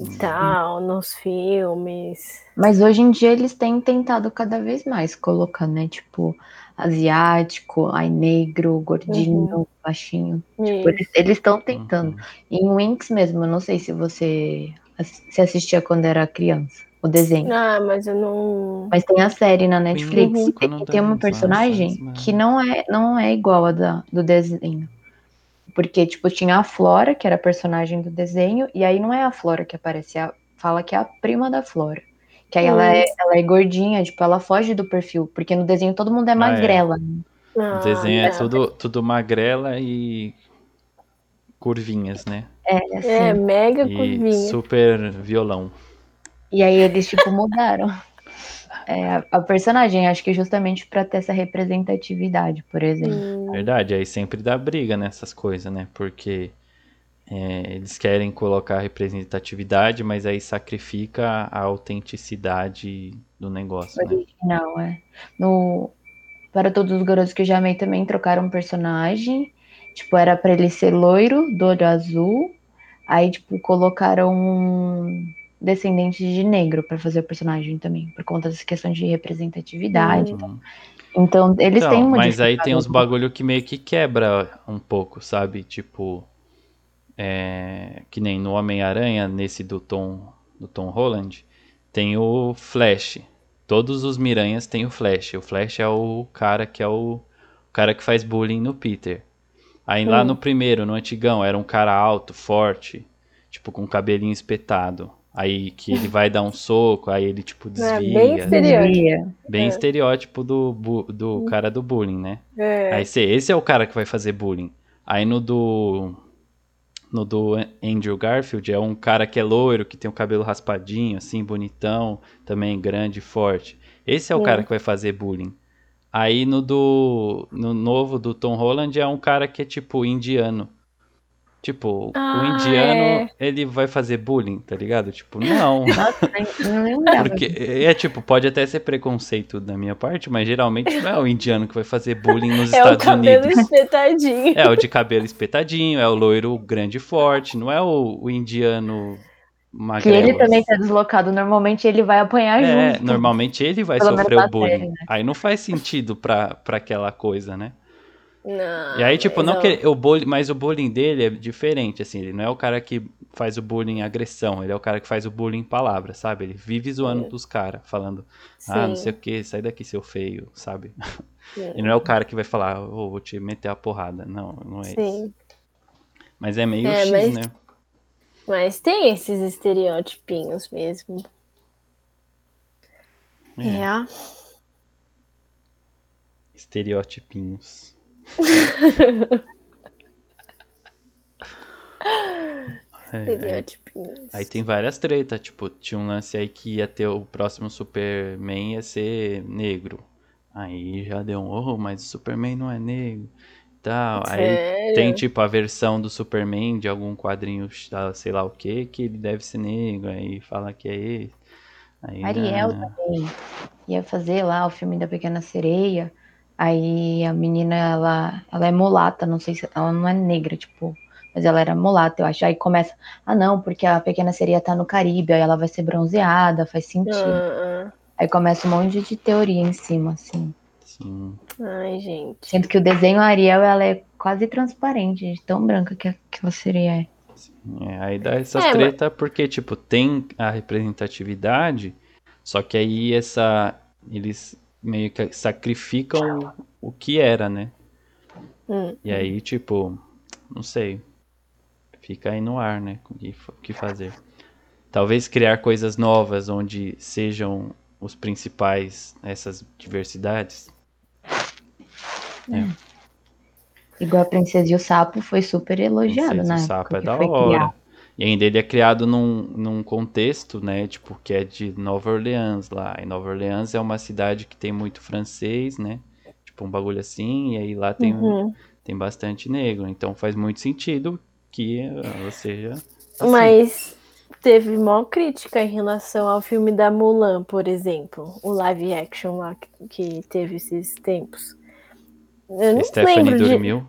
e tal nos filmes. Mas hoje em dia eles têm tentado cada vez mais colocar, né? Tipo, asiático, ai negro, gordinho, uhum. baixinho. Tipo, eles estão tentando. Uhum. Em Winx mesmo, eu não sei se você se assistia quando era criança o desenho. Ah, mas eu não. Mas tem a série na Netflix uhum. e tem uma personagem que não é, não é igual a da, do desenho. Porque, tipo, tinha a Flora, que era a personagem do desenho, e aí não é a Flora que aparece, a, fala que é a prima da Flora. Que aí ela é, ela é gordinha, tipo, ela foge do perfil, porque no desenho todo mundo é magrela. Ah, é. o desenho é, é tudo, tudo magrela e curvinhas, né? É, assim. é mega curvinha. E super violão. E aí eles, tipo, mudaram *laughs* é, a personagem, acho que justamente para ter essa representatividade, por exemplo. Verdade, aí sempre dá briga nessas coisas, né? Porque é, eles querem colocar representatividade, mas aí sacrifica a autenticidade do negócio. Né? Original, né? é. No, para todos os garotos que eu já amei também trocaram um personagem. Tipo, era para ele ser loiro, do olho azul. Aí, tipo, colocaram um descendentes de negro para fazer o personagem também, por conta dessa questão de representatividade. Uhum. Então, eles então, têm uma Mas aí tem uns bagulho que meio que quebra um pouco, sabe? Tipo, é, que nem no Homem-Aranha, nesse do Tom, do Tom Holland, tem o Flash. Todos os Miranhas têm o Flash. O Flash é o cara que é o, o cara que faz bullying no Peter. Aí lá no primeiro, no antigão, era um cara alto, forte, tipo, com o cabelinho espetado. Aí que ele vai dar um *laughs* soco, aí ele, tipo, desvia. É, bem estereótipo. Bem é. estereótipo do, do cara do bullying, né? É. Aí esse, esse é o cara que vai fazer bullying. Aí no do. No do Andrew Garfield é um cara que é loiro, que tem o cabelo raspadinho, assim, bonitão, também grande e forte. Esse é o é. cara que vai fazer bullying. Aí no do. No novo do Tom Holland é um cara que é tipo indiano. Tipo, ah, o indiano, é. ele vai fazer bullying, tá ligado? Tipo, não. *laughs* Nossa, *laughs* não Porque é tipo, pode até ser preconceito da minha parte, mas geralmente não é o indiano que vai fazer bullying nos é Estados Unidos. É o cabelo *laughs* espetadinho. É o de cabelo espetadinho, é o loiro grande e forte, não é o, o indiano magrelo. Que ele também tá deslocado, normalmente ele vai apanhar é, junto. normalmente ele vai sofrer o bullying. Série, né? Aí não faz sentido pra, pra aquela coisa, né? Não, e aí, tipo, não, não que o bullying, mas o bullying dele é diferente, assim, ele não é o cara que faz o bullying agressão, ele é o cara que faz o bullying palavra, sabe? Ele vive zoando é. dos caras, falando, Sim. ah, não sei o que, sai daqui, seu feio, sabe? É. Ele não é o cara que vai falar, oh, vou te meter a porrada. Não, não é Sim. isso. Mas é meio é, X, mas, né? Mas tem esses estereótipinhos mesmo. É. é. Estereotipinhos. *laughs* É, aí tem várias tretas, tipo, tinha um lance aí que ia ter o próximo Superman ia ser negro. Aí já deu um, oh, mas o Superman não é negro. Tal. Sério? Aí tem tipo a versão do Superman de algum quadrinho, sei lá o que, que ele deve ser negro. Aí fala que é esse. Aí, Ariel né? também ia fazer lá o filme da Pequena Sereia. Aí a menina, ela, ela é mulata, não sei se ela não é negra, tipo, mas ela era mulata, eu acho. Aí começa, ah não, porque a pequena sereia tá no Caribe, aí ela vai ser bronzeada, faz sentido. Uh, uh. Aí começa um monte de teoria em cima, assim. Sim. Ai, gente. Sendo que o desenho Ariel, ela é quase transparente, de tão branca que aquela sereia é. É, aí dá essas é, treta mas... porque, tipo, tem a representatividade, só que aí essa. Eles meio que sacrificam o, o que era, né? Hum. E aí, tipo, não sei. Fica aí no ar, né? O que, que fazer. Talvez criar coisas novas onde sejam os principais essas diversidades. É. Igual a Princesa e o Sapo foi super elogiado, né? O Sapo é da hora. Criado. E ainda ele é criado num, num contexto, né? Tipo, que é de Nova Orleans lá. E Nova Orleans é uma cidade que tem muito francês, né? Tipo, um bagulho assim. E aí lá tem, uhum. tem bastante negro. Então faz muito sentido que ela seja. Assim. Mas teve maior crítica em relação ao filme da Mulan, por exemplo. O live action lá que, teve esses tempos. Eu não Stephanie lembro dormiu de...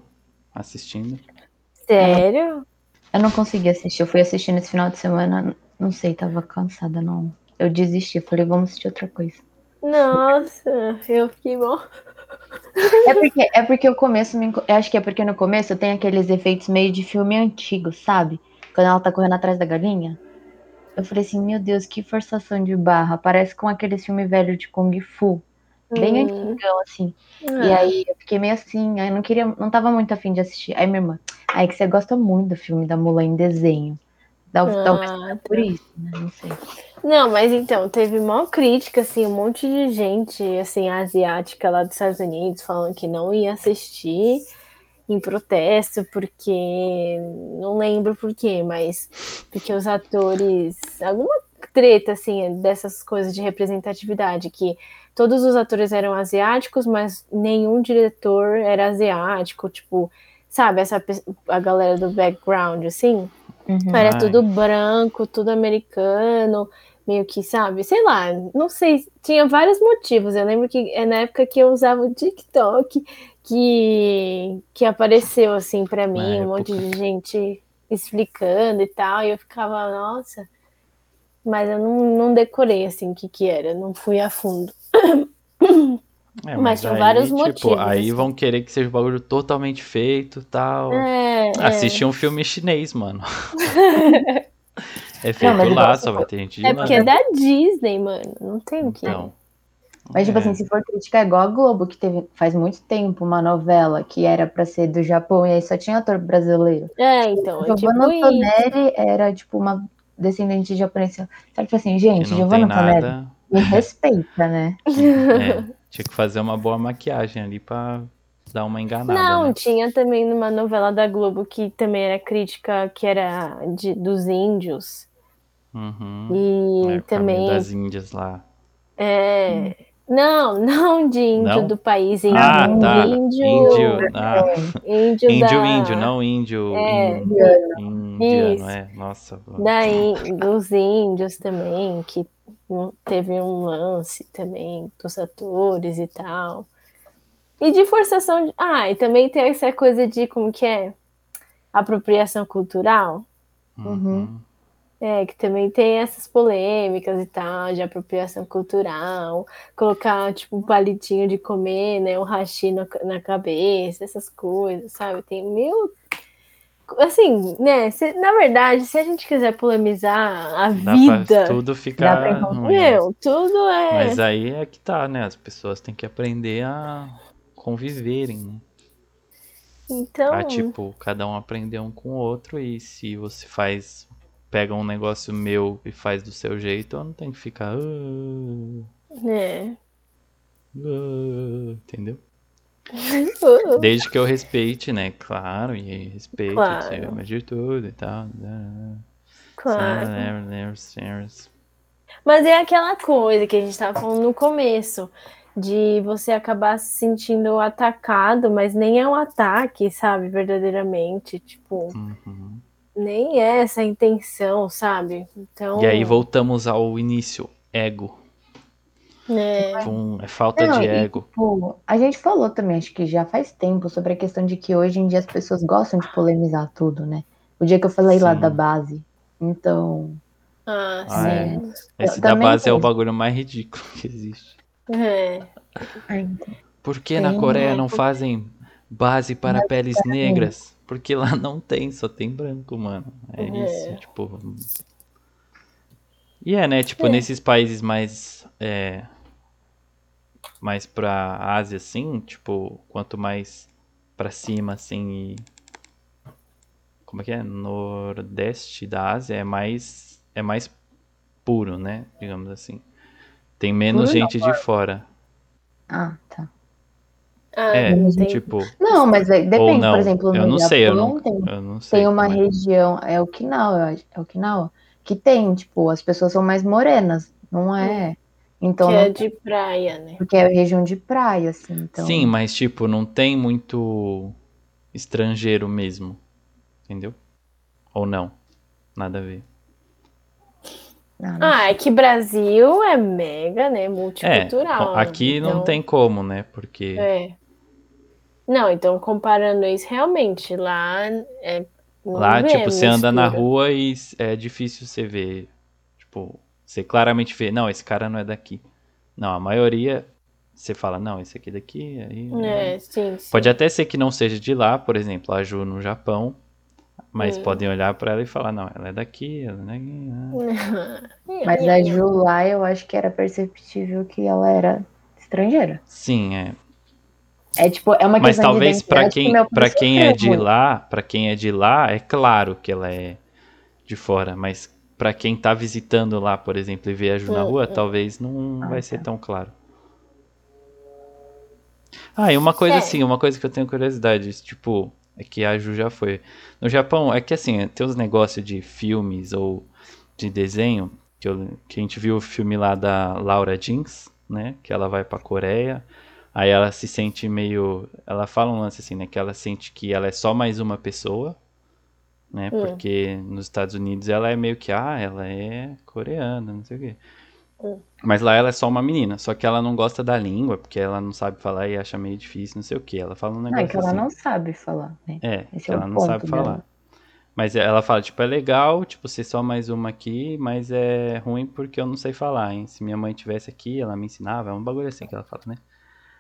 assistindo. Sério? Eu não consegui assistir. Eu fui assistir nesse final de semana. Não sei, tava cansada, não. Eu desisti. Falei, vamos assistir outra coisa. Nossa, eu fiquei bom. É porque, é porque o começo me. Acho que é porque no começo tem aqueles efeitos meio de filme antigo, sabe? Quando ela tá correndo atrás da galinha. Eu falei assim, meu Deus, que forçação de barra. Parece com aquele filme velho de Kung Fu. Bem hum. antigão, assim. E aí eu fiquei meio assim, aí não queria, não tava muito afim de assistir. Aí minha irmã, aí que você gosta muito do filme da Mulan em desenho. Talvez ah, tá. por isso, né? Não sei. Não, mas então, teve uma crítica, assim, um monte de gente, assim, asiática lá dos Estados Unidos falando que não ia assistir em protesto, porque não lembro por quê, mas porque os atores, alguma treta, assim, dessas coisas de representatividade, que todos os atores eram asiáticos, mas nenhum diretor era asiático, tipo, sabe, essa a galera do background, assim, uhum. era tudo branco, tudo americano, meio que, sabe, sei lá, não sei, tinha vários motivos. Eu lembro que é na época que eu usava o TikTok que, que apareceu assim para mim, um monte de gente explicando e tal, e eu ficava, nossa, mas eu não, não decorei assim o que que era, não fui a fundo. É, mas, mas tinha vários tipo, motivos. Aí assim. vão querer que seja um bagulho totalmente feito tal. É, Assiste é. um filme chinês, mano. *laughs* é feito não, lá, só vai ter gente de É porque é da Disney, mano. Não tem o que. Então. Mas, tipo é. assim, se for criticar, é igual a Globo, que teve faz muito tempo uma novela que era pra ser do Japão e aí só tinha ator brasileiro. É, então. É Giovanna tipo Tonelli era, tipo, uma descendente de japonês. Sabe, tipo assim, gente, Giovanna Tonelli, me respeita, né? É, *laughs* tinha que fazer uma boa maquiagem ali pra dar uma enganada. Não, né? tinha também numa novela da Globo que também era crítica, que era de, dos índios. Uhum. E é, também. das Índias lá. É. Não, não de índio não? do país, índio. Ah, tá. Índio. Índio, ah. índio, índio, da... índio, não índio. É. Indiano, é. Nossa. Da dos índios também, que teve um lance também dos atores e tal. E de forçação de. Ah, e também tem essa coisa de como que é? Apropriação cultural. Uhum. É, que também tem essas polêmicas e tal, de apropriação cultural, colocar, tipo, um palitinho de comer, né, um hashi na, na cabeça, essas coisas, sabe? Tem mil... Assim, né, se, na verdade, se a gente quiser polemizar a dá vida... tudo ficar Meu, tudo é... Mas aí é que tá, né, as pessoas têm que aprender a conviverem, né? Então... Ah, tipo, cada um aprender um com o outro e se você faz pega um negócio meu e faz do seu jeito, eu não tenho que ficar. Ah, é. Ah, entendeu? Desde que eu respeite, né? Claro, e respeite claro. acima de tudo e tal. Claro. Mas é aquela coisa que a gente tava falando no começo, de você acabar se sentindo atacado, mas nem é um ataque, sabe? Verdadeiramente. Tipo. Uhum nem é essa a intenção, sabe? Então. E aí voltamos ao início, ego. É, é falta Não, de ego. E, tipo, a gente falou também, acho que já faz tempo, sobre a questão de que hoje em dia as pessoas gostam de polemizar tudo, né? O dia que eu falei sim. lá da base. Então. Ah, ah sim. É. Esse da base é o bagulho mais ridículo que existe. É. Por que na Coreia não fazem base para peles negras? Porque lá não tem, só tem branco, mano. É, é. isso, tipo. E é, né? Tipo, é. nesses países mais. É, mais pra Ásia, assim, tipo, quanto mais pra cima, assim, e. Como é que é? Nordeste da Ásia é mais. É mais puro, né? Digamos assim. Tem menos puro gente não, de fora. Ah, tá. Ah, é, tipo. Não, mas é, depende, por exemplo, no eu não Japão sei, eu não, tem, eu não sei tem uma é. região, é Okinawa, é Okinawa, que tem, tipo, as pessoas são mais morenas, não é? Então, que é de praia, né? Porque é região de praia, assim, então... Sim, mas, tipo, não tem muito estrangeiro mesmo, entendeu? Ou não? Nada a ver. Não, não ah, é que Brasil é mega, né, multicultural. É, aqui então... não tem como, né, porque... É. Não, então comparando isso, realmente, lá é. Lá, tipo, você anda na rua e é difícil você ver. Tipo, você claramente vê, não, esse cara não é daqui. Não, a maioria você fala, não, esse aqui é daqui. Aí, é, sim, sim. Pode até ser que não seja de lá, por exemplo, a Ju no Japão. Mas hum. podem olhar para ela e falar, não, ela é daqui, ela não é daqui. *laughs* Mas a Ju lá, eu acho que era perceptível que ela era estrangeira. Sim, é. É tipo, é uma Mas talvez para quem, para quem é de lá, para quem é de lá, é claro que ela é de fora, mas para quem tá visitando lá, por exemplo, e vê a Ju na rua, hum. talvez não ah, vai tá. ser tão claro. Ah, e uma coisa é. assim, uma coisa que eu tenho curiosidade, tipo, é que a Ju já foi. No Japão, é que assim, tem uns negócios de filmes ou de desenho, que, eu, que a gente viu o filme lá da Laura Jeans, né, que ela vai pra Coreia, Aí ela se sente meio. Ela fala um lance assim, né? Que ela sente que ela é só mais uma pessoa, né? Hum. Porque nos Estados Unidos ela é meio que, ah, ela é coreana, não sei o quê. Hum. Mas lá ela é só uma menina, só que ela não gosta da língua, porque ela não sabe falar e acha meio difícil, não sei o que. Ela fala um negócio. Não, é que ela assim. não sabe falar, né? É, Esse é ela não sabe dela. falar. Mas ela fala, tipo, é legal, tipo, ser só mais uma aqui, mas é ruim porque eu não sei falar, hein? Se minha mãe tivesse aqui, ela me ensinava, é um bagulho assim que ela fala, né?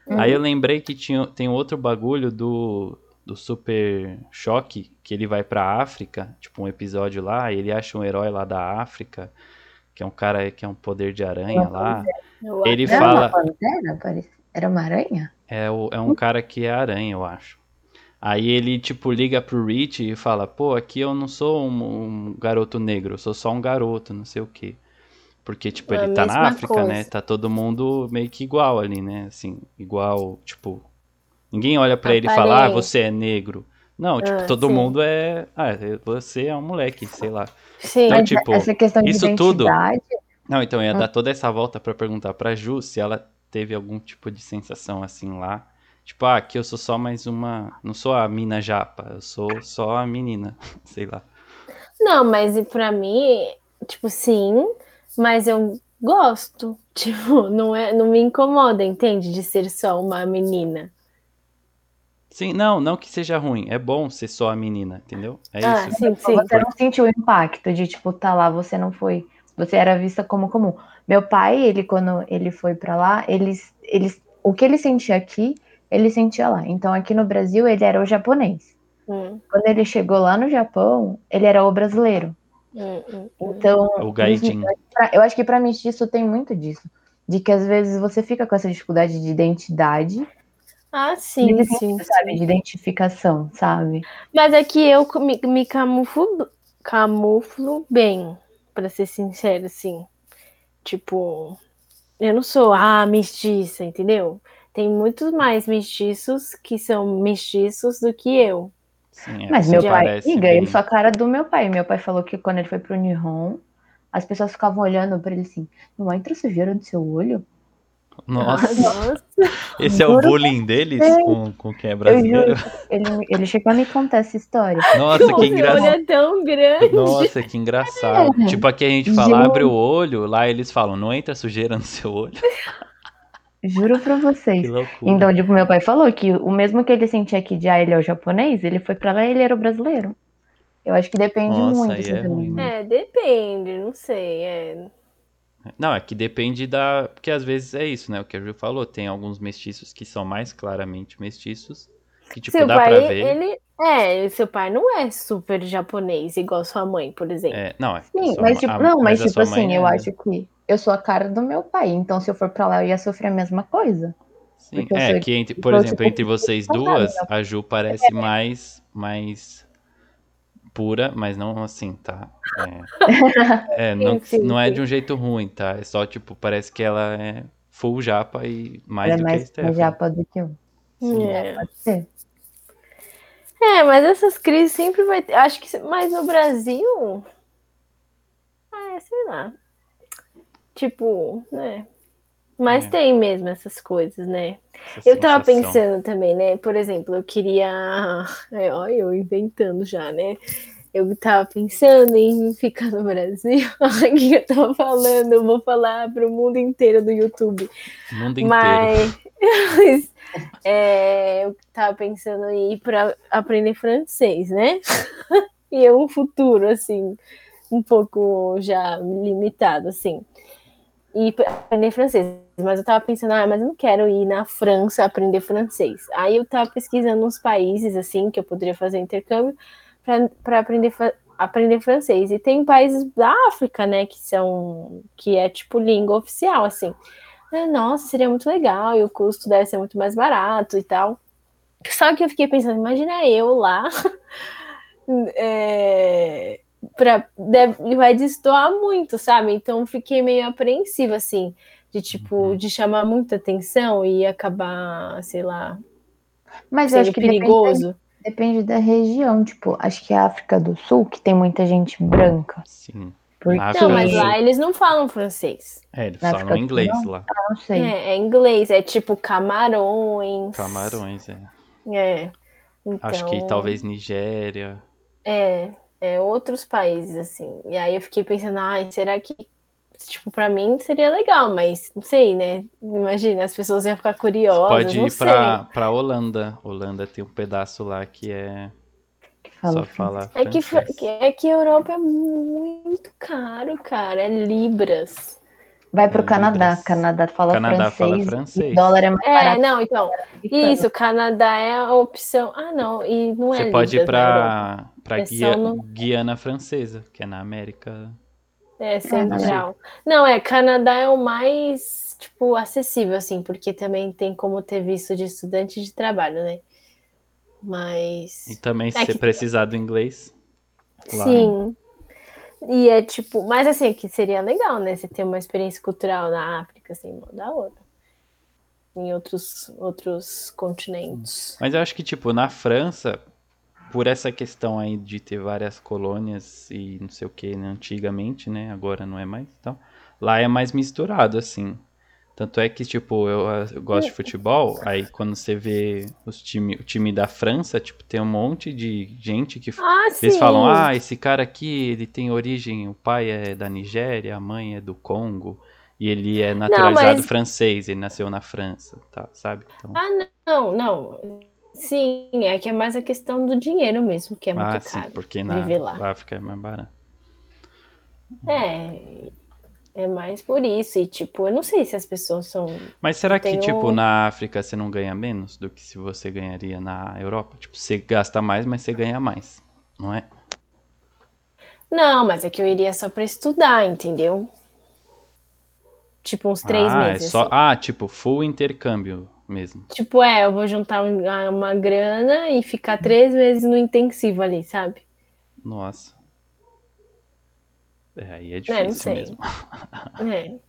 Uhum. Aí eu lembrei que tinha, tem outro bagulho do, do Super Choque, que ele vai pra África, tipo um episódio lá, e ele acha um herói lá da África, que é um cara que é um poder de aranha lá. Ele era fala. Uma? Era uma aranha? É, o, é um cara que é aranha, eu acho. Aí ele, tipo, liga pro Rich e fala, pô, aqui eu não sou um, um garoto negro, eu sou só um garoto, não sei o quê. Porque, tipo, é ele tá na África, né? coisa. né? Tá todo mundo meio que igual ali, né? Assim, igual, tipo. Ninguém olha para ele e fala, ah, você é negro. Não, tipo, ah, todo sim. mundo é. Ah, você é um moleque, sei lá. Sim, então, tipo, essa questão de isso tudo. Não, então ia ah. dar toda essa volta para perguntar pra Ju se ela teve algum tipo de sensação assim lá. Tipo, ah, aqui eu sou só mais uma. Não sou a mina japa, eu sou só a menina, *laughs* sei lá. Não, mas pra mim, tipo, sim, mas eu gosto. *laughs* Tipo, não, é, não me incomoda, entende? De ser só uma menina. Sim, não, não que seja ruim. É bom ser só a menina, entendeu? É ah, isso. Sim, sim. Você não sentiu o impacto de, tipo, tá lá, você não foi. Você era vista como comum. Meu pai, ele, quando ele foi para lá, eles, eles, o que ele sentia aqui, ele sentia lá. Então, aqui no Brasil, ele era o japonês. Hum. Quando ele chegou lá no Japão, ele era o brasileiro. Hum, hum, hum. então, o gaijin. eu acho que para mim isso tem muito disso, de que às vezes você fica com essa dificuldade de identidade. Ah, sim, sim, sabe, de identificação, sabe? Mas é que eu me, me camuflo, camuflo bem, para ser sincero, assim. Tipo, eu não sou a ah, mestiça, entendeu? Tem muitos mais mestiços que são mestiços do que eu. Sim, é, Mas meu pai, liga, bem... eu sou a cara do meu pai. Meu pai falou que quando ele foi pro Nihon, as pessoas ficavam olhando para ele assim, não entra sujeira no seu olho? Nossa. Nossa. Esse é o bullying deles com, com quem é brasileiro? Ele, ele chegou a me contar essa história. Nossa, que engraçado. é tão grande. Nossa, que engraçado. É. Tipo, aqui a gente fala, abre o olho, lá eles falam, não entra sujeira no seu olho. Juro pra vocês. Então, tipo, meu pai falou que o mesmo que ele sentia aqui de ah, ele é o japonês, ele foi pra lá e ele era o brasileiro. Eu acho que depende Nossa, muito. É, ruim, é, depende, não sei. É. Não, é que depende da. Porque às vezes é isso, né? O que a Ju falou, tem alguns mestiços que são mais claramente mestiços. Que, tipo, seu dá pai, pra ver. Ele... É, seu pai não é super japonês, igual sua mãe, por exemplo. É, não, é. Sim, mas, tipo, a, não, mas, mas tipo assim, eu é... acho que eu sou a cara do meu pai, então se eu for pra lá eu ia sofrer a mesma coisa. Sim, é sou... que, entre, por exemplo, tipo, entre vocês duas, a Ju parece mais, mais pura, mas não assim, tá? É, é *laughs* não, não é de um jeito ruim, tá? É só, tipo, parece que ela é full japa e mais ela é do é mais, que a mais japa do que eu. Sim, é. pode ser. É, mas essas crises sempre vai ter. Acho que mais no Brasil. Ah, sei lá. Tipo, né? Mas é. tem mesmo essas coisas, né? Essa eu tava sensação. pensando também, né? Por exemplo, eu queria. *laughs* É, olha, eu inventando já, né? Eu tava pensando em ficar no Brasil. *laughs* O que eu tava falando? Eu vou falar pro mundo inteiro do YouTube. Mundo inteiro. Mas, *laughs* é, eu tava pensando em ir para aprender francês, né? e é um futuro, assim, um pouco já limitado, assim e aprender francês. Mas eu tava pensando, ah, mas eu não quero ir na França aprender francês. Aí eu tava pesquisando uns países, assim, que eu poderia fazer intercâmbio para aprender, aprender francês. E tem países da África, né, que são, que é tipo língua oficial, assim. Nossa, seria muito legal e o custo deve ser muito mais barato e tal. Só que eu fiquei pensando, imagina eu lá, é, *laughs* pra, deve, vai destoar muito, sabe? Então fiquei meio apreensiva, assim, de tipo, uhum. de chamar muita atenção e acabar, sei lá. Mas acho que perigoso. Depende, depende, da região, tipo, acho que a África do Sul, que tem muita gente branca. Sim. Porque... Não, mas lá eles não falam francês. É, eles falam inglês não? lá. Ah, não sei. É, é, inglês, é tipo camarões. Camarões, é. É. Então... Acho que então talvez Nigéria. É, é, outros países, assim. E aí eu fiquei pensando, ai, será que, tipo, pra mim seria legal, mas não sei, né? Imagina, as pessoas iam ficar curiosas. Pode ir pra, pra Holanda. Holanda tem um pedaço lá que é. Fala, Só falar. É que, é que a Europa é muito caro, cara. É Libras. Vai pro é Canadá. Libras. Canadá fala Canadá francês. Fala francês. dólar é mais é, barato. não, então. Isso, Canadá é a opção. Ah, não. E não é Você pode ir pra para Guia, no... Guiana Francesa, que é na América É, central. Não, é, Canadá é o mais, tipo, acessível, assim, porque também tem como ter visto de estudante de trabalho, né? Mas. E também, se é você que... precisar do inglês. Lá. Sim. E é tipo, mas assim, que seria legal, né? Você ter uma experiência cultural na África, assim, da outra. Em outros, outros continentes. Mas eu acho que, tipo, na França, por essa questão aí de ter várias colônias e não sei o que, né, antigamente, né? Agora não é mais. Então, lá é mais misturado, assim. Tanto é que, tipo, eu, eu, gosto de futebol, aí quando você vê os time, o time da França, tipo, tem um monte de gente que ah, eles sim. falam, ah, esse cara aqui, ele tem origem, o pai é da Nigéria, a mãe é do Congo, e ele é naturalizado não, mas... francês, ele nasceu na França, tá, sabe? Então... Ah, não, não. Sim, é que é mais a questão do dinheiro mesmo, que é muito ah, sim, caro. porque na África é mais barato. É, é mais por isso. E, tipo, eu não sei se as pessoas são. Mas será que, tipo, na África você não ganha menos do que se você ganharia na Europa? Tipo, você gasta mais, mas você ganha mais, não é? Não, mas é que eu iria só pra estudar, entendeu? Tipo, uns três ah, meses. É só... Assim. Ah, tipo, full intercâmbio mesmo. Tipo, é, eu vou juntar uma grana e ficar três meses no intensivo ali, sabe? Nossa. É, aí é, *laughs* é difícil é, mesmo. É.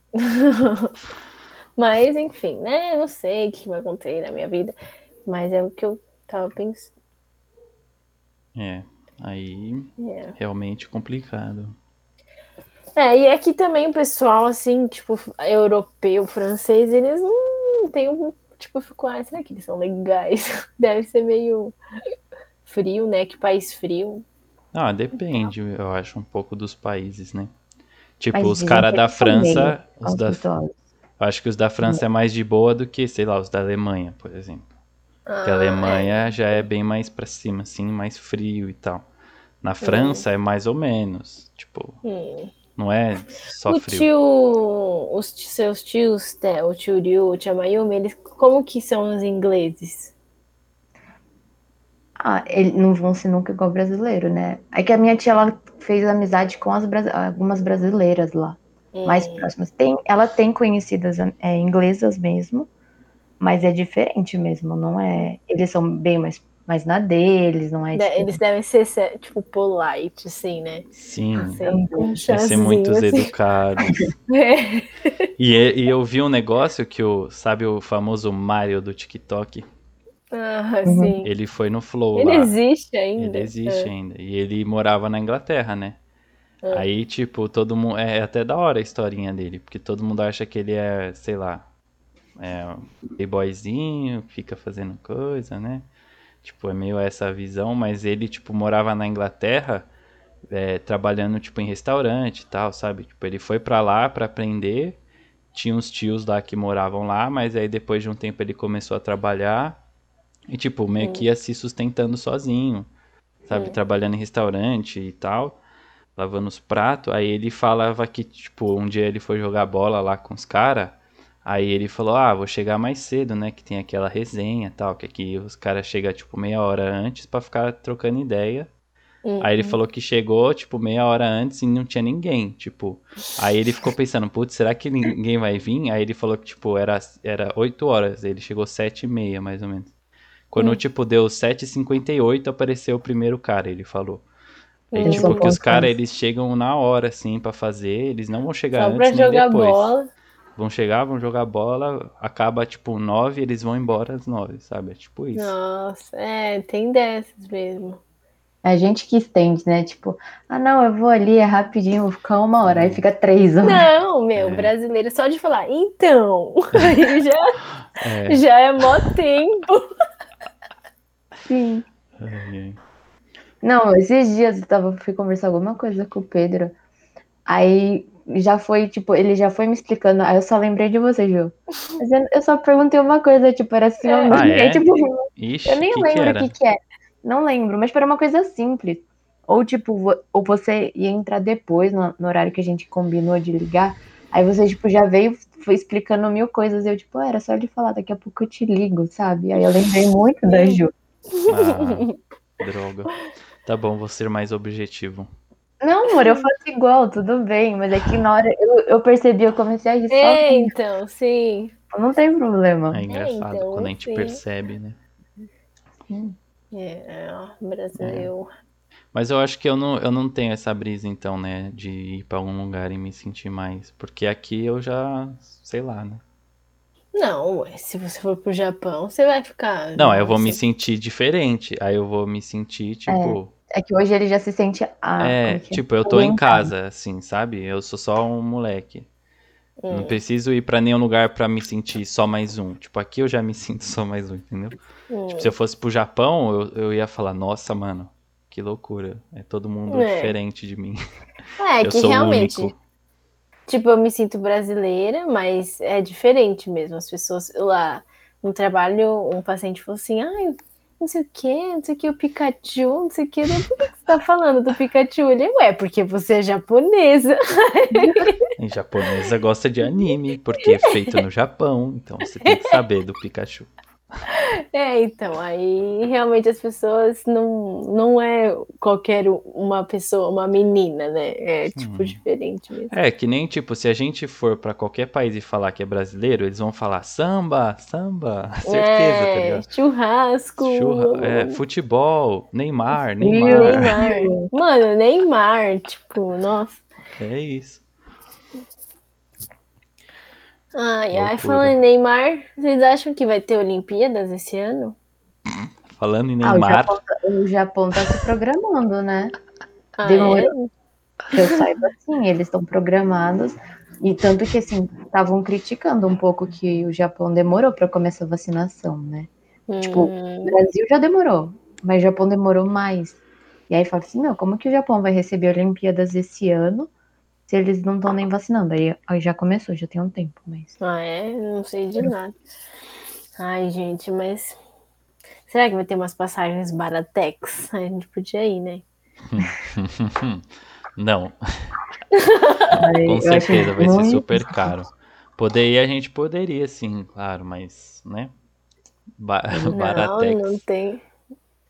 Mas, enfim, né? Eu não sei o que vai acontecer na minha vida. Mas é o que eu tava pensando. É, aí é. realmente complicado. É, e aqui também o pessoal, assim, tipo, europeu, francês, eles não têm um. Tipo, ficou, ah, será que eles são legais? *laughs* Deve ser meio frio, né? Que país frio. Ah, depende, eu acho, um pouco dos países, né? Tipo, Mas os caras da França. Os da, eu acho que os da França é mais de boa do que, sei lá, os da Alemanha, por exemplo. Porque a ah, Alemanha é. já é bem mais pra cima, assim, mais frio e tal. Na França hum. é mais ou menos. Tipo, hum. Não é só o frio. Tio, os seus tios, o tio Ryu, o tio Mayumi, eles, como que são os ingleses? Ah, eles não vão ser nunca igual brasileiro, né? É que a minha tia, ela fez amizade com as, algumas brasileiras lá, hum. mais próximas. Tem, ela tem conhecidas é, inglesas mesmo, mas é diferente mesmo, não é... Eles são bem mais, mais na deles, não é... Tipo... Eles devem ser, tipo, polite, assim, né? Sim, assim, ser muitos assim. educados. *laughs* é. e, e eu vi um negócio que o, sabe o famoso Mario do TikTok? Ah, uhum. sim. Ele foi no Flow Ele lá. existe ainda. Ele existe é. ainda. E ele morava na Inglaterra, né? É. Aí, tipo, todo mundo. É até da hora a historinha dele, porque todo mundo acha que ele é, sei lá, é um playboyzinho, fica fazendo coisa, né? Tipo, é meio essa visão, mas ele, tipo, morava na Inglaterra, é, trabalhando, tipo, em restaurante e tal, sabe? Tipo, ele foi pra lá pra aprender. Tinha uns tios lá que moravam lá, mas aí depois de um tempo ele começou a trabalhar e, tipo, meio que ia se sustentando sozinho, sabe? Trabalhando em restaurante e tal, lavando os pratos. Aí ele falava que, tipo, um dia ele foi jogar bola lá com os caras. Aí ele falou, ah, vou chegar mais cedo, né? Que tem aquela resenha e tal, que aqui os caras chegam, tipo, meia hora antes para ficar trocando ideia. Uhum. Aí ele falou que chegou, tipo, meia hora antes e não tinha ninguém, tipo. Aí ele ficou pensando, putz, será que ninguém vai vir? Aí ele falou que, tipo, era, era 8 horas, ele chegou sete e meia, mais ou menos. Quando, hum. tipo, deu 7h58, apareceu o primeiro cara, ele falou. Aí, hum, tipo, que os caras, eles chegam na hora, assim, para fazer, eles não vão chegar Só antes nem depois. Bola. Vão chegar, vão jogar bola, acaba, tipo, 9 eles vão embora às 9, sabe? É tipo isso. Nossa, é, tem dessas mesmo. É a gente que estende, né? Tipo, ah, não, eu vou ali, é rapidinho, vou ficar uma hora, aí fica três horas. Não, meu, é. brasileiro, só de falar, então, *laughs* aí já é, já é mó tempo. Sim. Não, esses dias eu tava, fui conversar alguma coisa com o Pedro. Aí já foi, tipo, ele já foi me explicando. Aí eu só lembrei de você, Ju. Mas eu, eu só perguntei uma coisa, tipo, era assim, é. ah, é? tipo, Ixi, eu nem que lembro o que, que é. Não lembro, mas era uma coisa simples. Ou, tipo, ou você ia entrar depois, no, no horário que a gente combinou de ligar. Aí você, tipo, já veio foi explicando mil coisas. E eu, tipo, era só de falar, daqui a pouco eu te ligo, sabe? Aí eu lembrei muito da Ju. Ah, droga. Tá bom, vou ser mais objetivo. Não, amor, eu faço igual, tudo bem, mas é que na hora eu, eu percebi, eu comecei a rir É, então, sim. Não tem problema. É engraçado é, então, quando a gente sim. percebe, né? É, Brasil. É. Mas eu acho que eu não, eu não tenho essa brisa, então, né? De ir pra algum lugar e me sentir mais. Porque aqui eu já, sei lá, né? Não, se você for pro Japão, você vai ficar. Não, eu vou me sentir diferente. Aí eu vou me sentir, tipo. É, é que hoje ele já se sente. Ah, é, é, tipo, eu tô em casa, assim, sabe? Eu sou só um moleque. Hum. Não preciso ir para nenhum lugar para me sentir só mais um. Tipo, aqui eu já me *laughs* sinto só mais um, entendeu? Hum. Tipo, se eu fosse pro Japão, eu, eu ia falar, nossa, mano, que loucura. É todo mundo é. diferente de mim. *laughs* É, eu que realmente. Único. Tipo, eu me sinto brasileira, mas é diferente mesmo. As pessoas lá no trabalho, um paciente falou assim: ai, não sei o que, não sei o que, o Pikachu, não sei o que. Por que você tá falando do Pikachu? Ele, ué, porque você é japonesa. *laughs* Em japonesa gosta de anime, porque é feito no Japão, então você tem que saber do Pikachu. *laughs* É, então, aí realmente as pessoas não, não é qualquer uma pessoa, uma menina, né? É tipo diferente mesmo. É, que nem tipo, se a gente for para qualquer país e falar que é brasileiro, eles vão falar samba, samba, *laughs* certeza, tá é, tá ligado? Churrasco. Churra é, futebol, Neymar, Neymar. Neymar. *laughs* Mano, Neymar, tipo, nossa. É isso. Ai, ai, falando em Neymar, vocês acham que vai ter Olimpíadas esse ano? Falando em Neymar. Ah, o, Japão tá, se programando, né? Ah, Demorou. É? Que eu saiba assim, eles estão programados. E tanto que, assim, estavam criticando um pouco que o Japão demorou para começar a vacinação, né? Hum. Tipo, o Brasil já demorou, mas o Japão demorou mais. E aí fala assim, meu, como que o Japão vai receber Olimpíadas esse ano se eles não estão nem vacinando. Aí, aí já começou, já tem um tempo, mas. Ah, é? Não sei de nada. Ai, gente, mas. Será que vai ter umas passagens baratex? A gente podia ir, né? *laughs* não. Ai, Com certeza, vai ser super caro. Poder ir, a gente poderia, sim, claro, mas, né? Ba não, baratex. Não tem.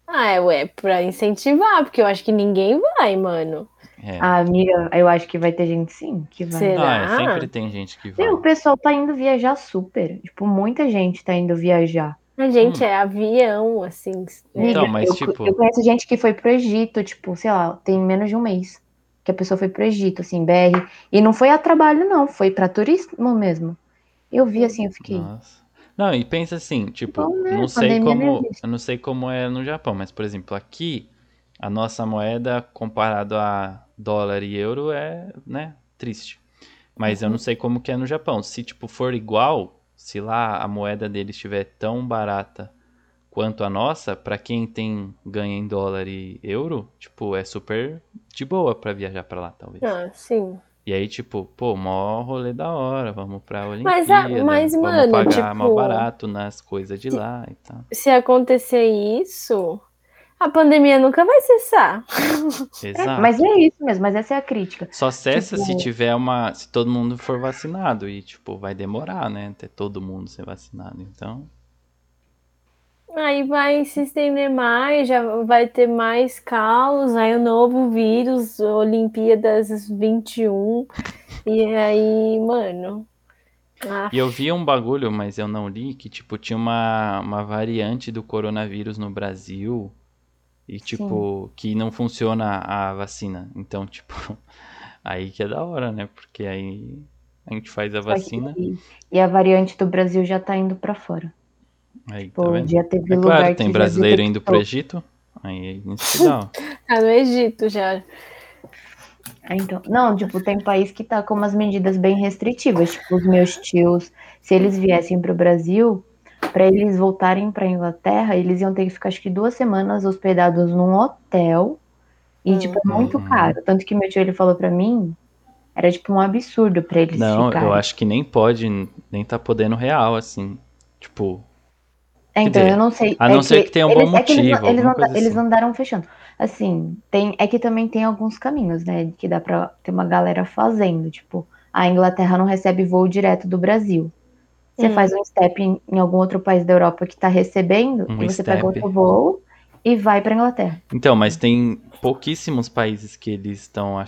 Ah, é, ué, pra incentivar, porque eu acho que ninguém vai, mano. É. Ah, amiga, eu acho que vai ter gente sim que vai. Será? Ah, sempre tem gente que vai. o pessoal tá indo viajar super. Tipo, muita gente tá indo viajar. A gente hum. é avião, assim. Então, mas eu, tipo. Eu conheço gente que foi pro Egito, tipo, sei lá, tem menos de um mês. Que a pessoa foi pro Egito, assim, BR. E não foi a trabalho, não, foi pra turismo mesmo. Eu vi assim, eu fiquei. Nossa. Não, e pensa assim, tipo, Bom, né? não sei como. Eu não sei como é no Japão, mas, por exemplo, aqui a nossa moeda comparado a dólar e euro é, né, triste. Mas uhum. eu não sei como que é no Japão. Se, tipo, for igual, se lá a moeda deles estiver tão barata quanto a nossa, para quem tem ganha em dólar e euro, tipo, é super de boa para viajar para lá, talvez. Ah, sim. E aí, tipo, pô, mó rolê da hora, vamos pra Olimpíada, mas, a, mas, vamos mano, pagar tipo, mal barato nas coisas de lá e tal. Se acontecer isso, a pandemia nunca vai cessar. Exato. Mas é isso mesmo, mas essa é a crítica. Só cessa tipo... se tiver uma. Se todo mundo for vacinado. E, tipo, vai demorar, né? Até todo mundo ser vacinado. Então. Aí vai se estender mais, já vai ter mais caos, aí o novo vírus, Olimpíadas 21. E aí, mano. Ah. E eu vi um bagulho, mas eu não li, que tipo, tinha uma, uma variante do coronavírus no Brasil e, tipo, Sim. que não funciona a vacina. Então, tipo, *laughs* aí que é da hora, né? Porque aí a gente faz a vacina. e a variante do Brasil já tá indo para fora. Aí, tipo, tá vendo? Já teve é lugar claro, tem brasileiro indo pro Egito. Aí é isso dá. *laughs* tá no Egito já. Ah, então, não, tipo, tem país que tá com umas medidas bem restritivas. Tipo, os meus tios, se eles viessem pro Brasil, para eles voltarem para Inglaterra, eles iam ter que ficar acho que duas semanas hospedados num hotel e uhum. tipo é muito caro, tanto que meu tio ele falou para mim era tipo um absurdo para eles Não, ficarem. eu acho que nem pode, nem tá podendo real assim, tipo é, então, dizer, eu não sei. A não é ser que, que tenha um eles, bom motivo. É eles, eles, assim. eles, andaram fechando. Assim, tem, é que também tem alguns caminhos, né? Que dá pra ter uma galera fazendo. Tipo, a Inglaterra não recebe voo direto do Brasil. Você hum. faz um step em, em, algum outro país da Europa que está recebendo, um e você step. pega outro voo e vai para Inglaterra. Então, mas tem pouquíssimos países que eles estão é,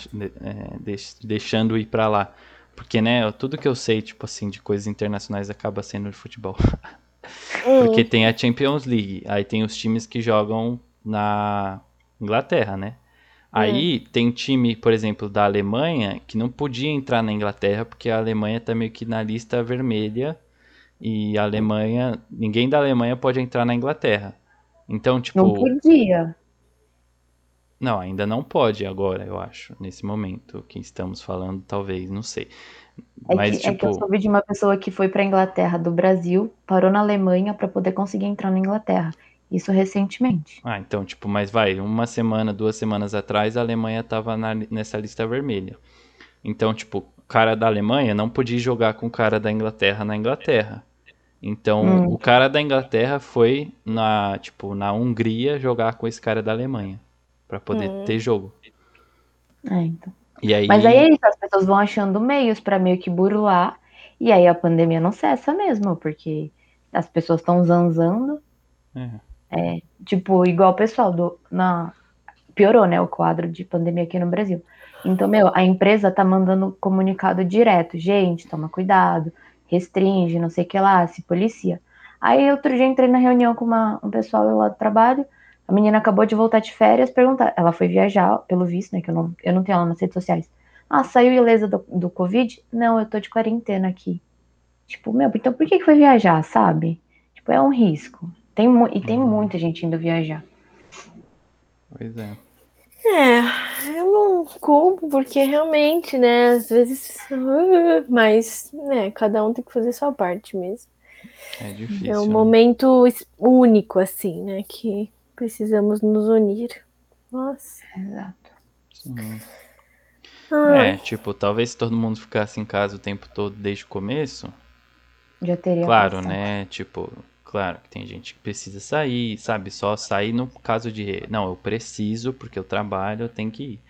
deixando ir para lá. Porque, né, tudo que eu sei, tipo assim, de coisas internacionais acaba sendo de futebol. *laughs* Porque tem a Champions League, aí tem os times que jogam na Inglaterra, né? Aí tem time, por exemplo, da Alemanha que não podia entrar na Inglaterra porque a Alemanha tá meio que na lista vermelha e a Alemanha, ninguém da Alemanha pode entrar na Inglaterra. Então, tipo, não podia. Não, ainda não pode agora, eu acho, nesse momento que estamos falando, talvez, não sei. É, Mas, que, tipo... é que eu tipo soube de uma pessoa que foi para Inglaterra do Brasil, parou na Alemanha para poder conseguir entrar na Inglaterra. Isso recentemente. Ah, então, tipo, mas vai, uma semana, duas semanas atrás, a Alemanha tava na, nessa lista vermelha. Então, tipo, o cara da Alemanha não podia jogar com o cara da Inglaterra na Inglaterra. Então, hum. o cara da Inglaterra foi na, tipo, na Hungria jogar com esse cara da Alemanha para poder hum. ter jogo. É, então. E aí... Mas aí é isso, as pessoas vão achando meios para meio que burlar, e aí a pandemia não cessa mesmo, porque as pessoas estão zanzando. É. É, tipo, igual o pessoal do. Na, piorou, né, o quadro de pandemia aqui no Brasil. Então, meu, a empresa tá mandando comunicado direto, gente, toma cuidado, restringe, não sei o que lá, se policia. Aí outro dia entrei na reunião com uma, um pessoal lá do trabalho, a menina acabou de voltar de férias, perguntar, ela foi viajar, pelo visto, né, que eu não, eu não tenho ela nas redes sociais. Ah, saiu ilesa do, do Covid? Não, eu tô de quarentena aqui. Tipo, meu, então por que, que foi viajar, sabe? Tipo, é um risco. Tem, e tem uhum. muita gente indo viajar. Pois é. É, eu não culpo, porque realmente, né, às vezes. *laughs* Mas, né, cada um tem que fazer sua parte mesmo. É difícil. É um né? momento único, assim, né, que precisamos nos unir. Nossa. Exato. Sim. É, tipo, talvez se todo mundo ficasse em casa o tempo todo desde o começo. Já teria. Claro, passado. né? Tipo, Claro que tem gente que precisa sair, sabe? Só sair no caso de. Não, eu preciso porque eu trabalho, eu tenho que ir.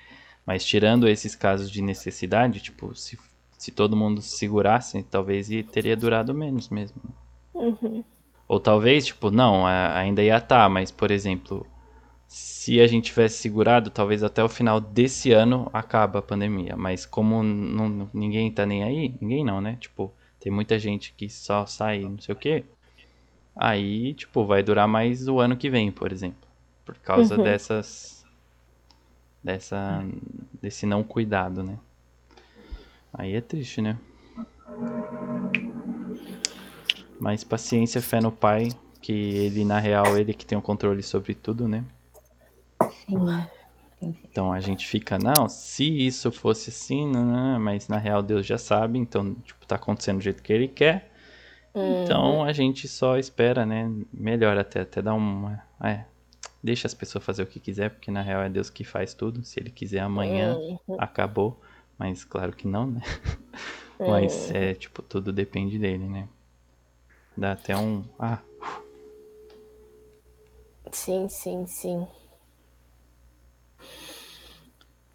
Mas tirando esses casos de necessidade, tipo, se, se todo mundo segurasse, talvez teria durado menos mesmo. Uhum. Ou talvez, tipo, não, ainda ia estar, tá, mas, por exemplo, se a gente tivesse segurado, talvez até o final desse ano acaba a pandemia. Mas como não, ninguém tá nem aí, ninguém não, né? Tipo, tem muita gente que só sai não sei o quê. Aí, tipo, vai durar mais o ano que vem, por exemplo. Por causa uhum. dessas. Dessa. Desse não cuidado, né? Aí é triste, né? Mas paciência, fé no pai, que ele, na real, ele que tem o controle sobre tudo, né? Sim. Então a gente fica, não, se isso fosse assim, não, não, mas na real Deus já sabe, então, tipo, tá acontecendo do jeito que ele quer. Então uhum. a gente só espera, né? Melhor até, até dar uma. É, deixa as pessoas fazer o que quiser, porque na real é Deus que faz tudo. Se ele quiser amanhã, uhum. acabou. Mas claro que não, né? Mas é tipo, tudo depende dele, né? Dá até um. Ah. Sim, sim, sim.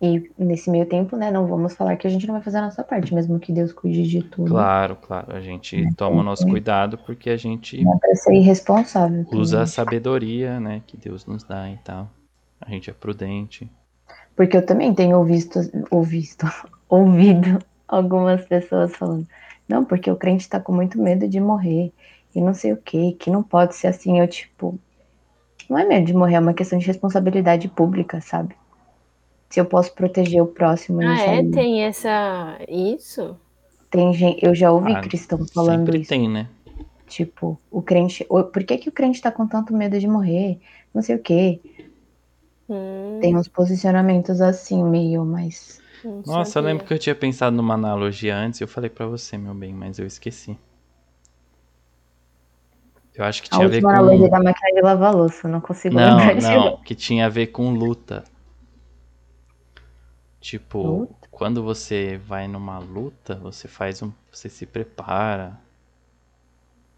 E nesse meio tempo, né, não vamos falar que a gente não vai fazer a nossa parte, mesmo que Deus cuide de tudo. Claro, claro. A gente é, toma o nosso cuidado porque a gente. Não é ser irresponsável. Usa a sabedoria, né, que Deus nos dá e tal. A gente é prudente. Porque eu também tenho visto, ouvido, *laughs* ouvido algumas pessoas falando, não, porque o crente tá com muito medo de morrer e não sei o que, que não pode ser assim. Eu, tipo, não é medo de morrer, é uma questão de responsabilidade pública, sabe? Se eu posso proteger o próximo. Ah, é? Tem essa. Isso? Tem gente. Eu já ouvi ah, cristão falando sempre isso. tem, né? Tipo, o crente. Por que, que o crente tá com tanto medo de morrer? Não sei o quê. Hum. Tem uns posicionamentos assim, meio mais. Nossa, eu lembro que eu tinha pensado numa analogia antes e eu falei para você, meu bem, mas eu esqueci. Eu acho que tinha a, a ver com. A analogia da máquina de lavar louça, não consigo não, lembrar Não, que tinha a ver com luta. Tipo, luta? quando você vai numa luta, você faz um. Você se prepara.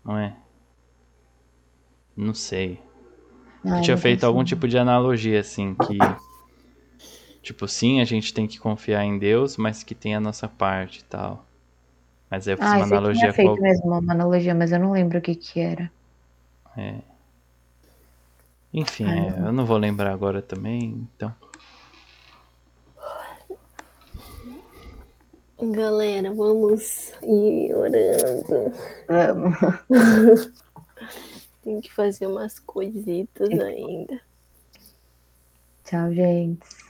Não é? Não sei. eu tinha feito algum tipo de analogia, assim, que. Tipo, sim, a gente tem que confiar em Deus, mas que tem a nossa parte e tal. Mas eu fiz ah, uma analogia tinha feito com. mesmo uma analogia, mas eu não lembro o que que era. É. Enfim, é, eu não vou lembrar agora também, então. Galera, vamos ir orando. Vamos. *laughs* Tem que fazer umas coisitas ainda. Tchau, gente.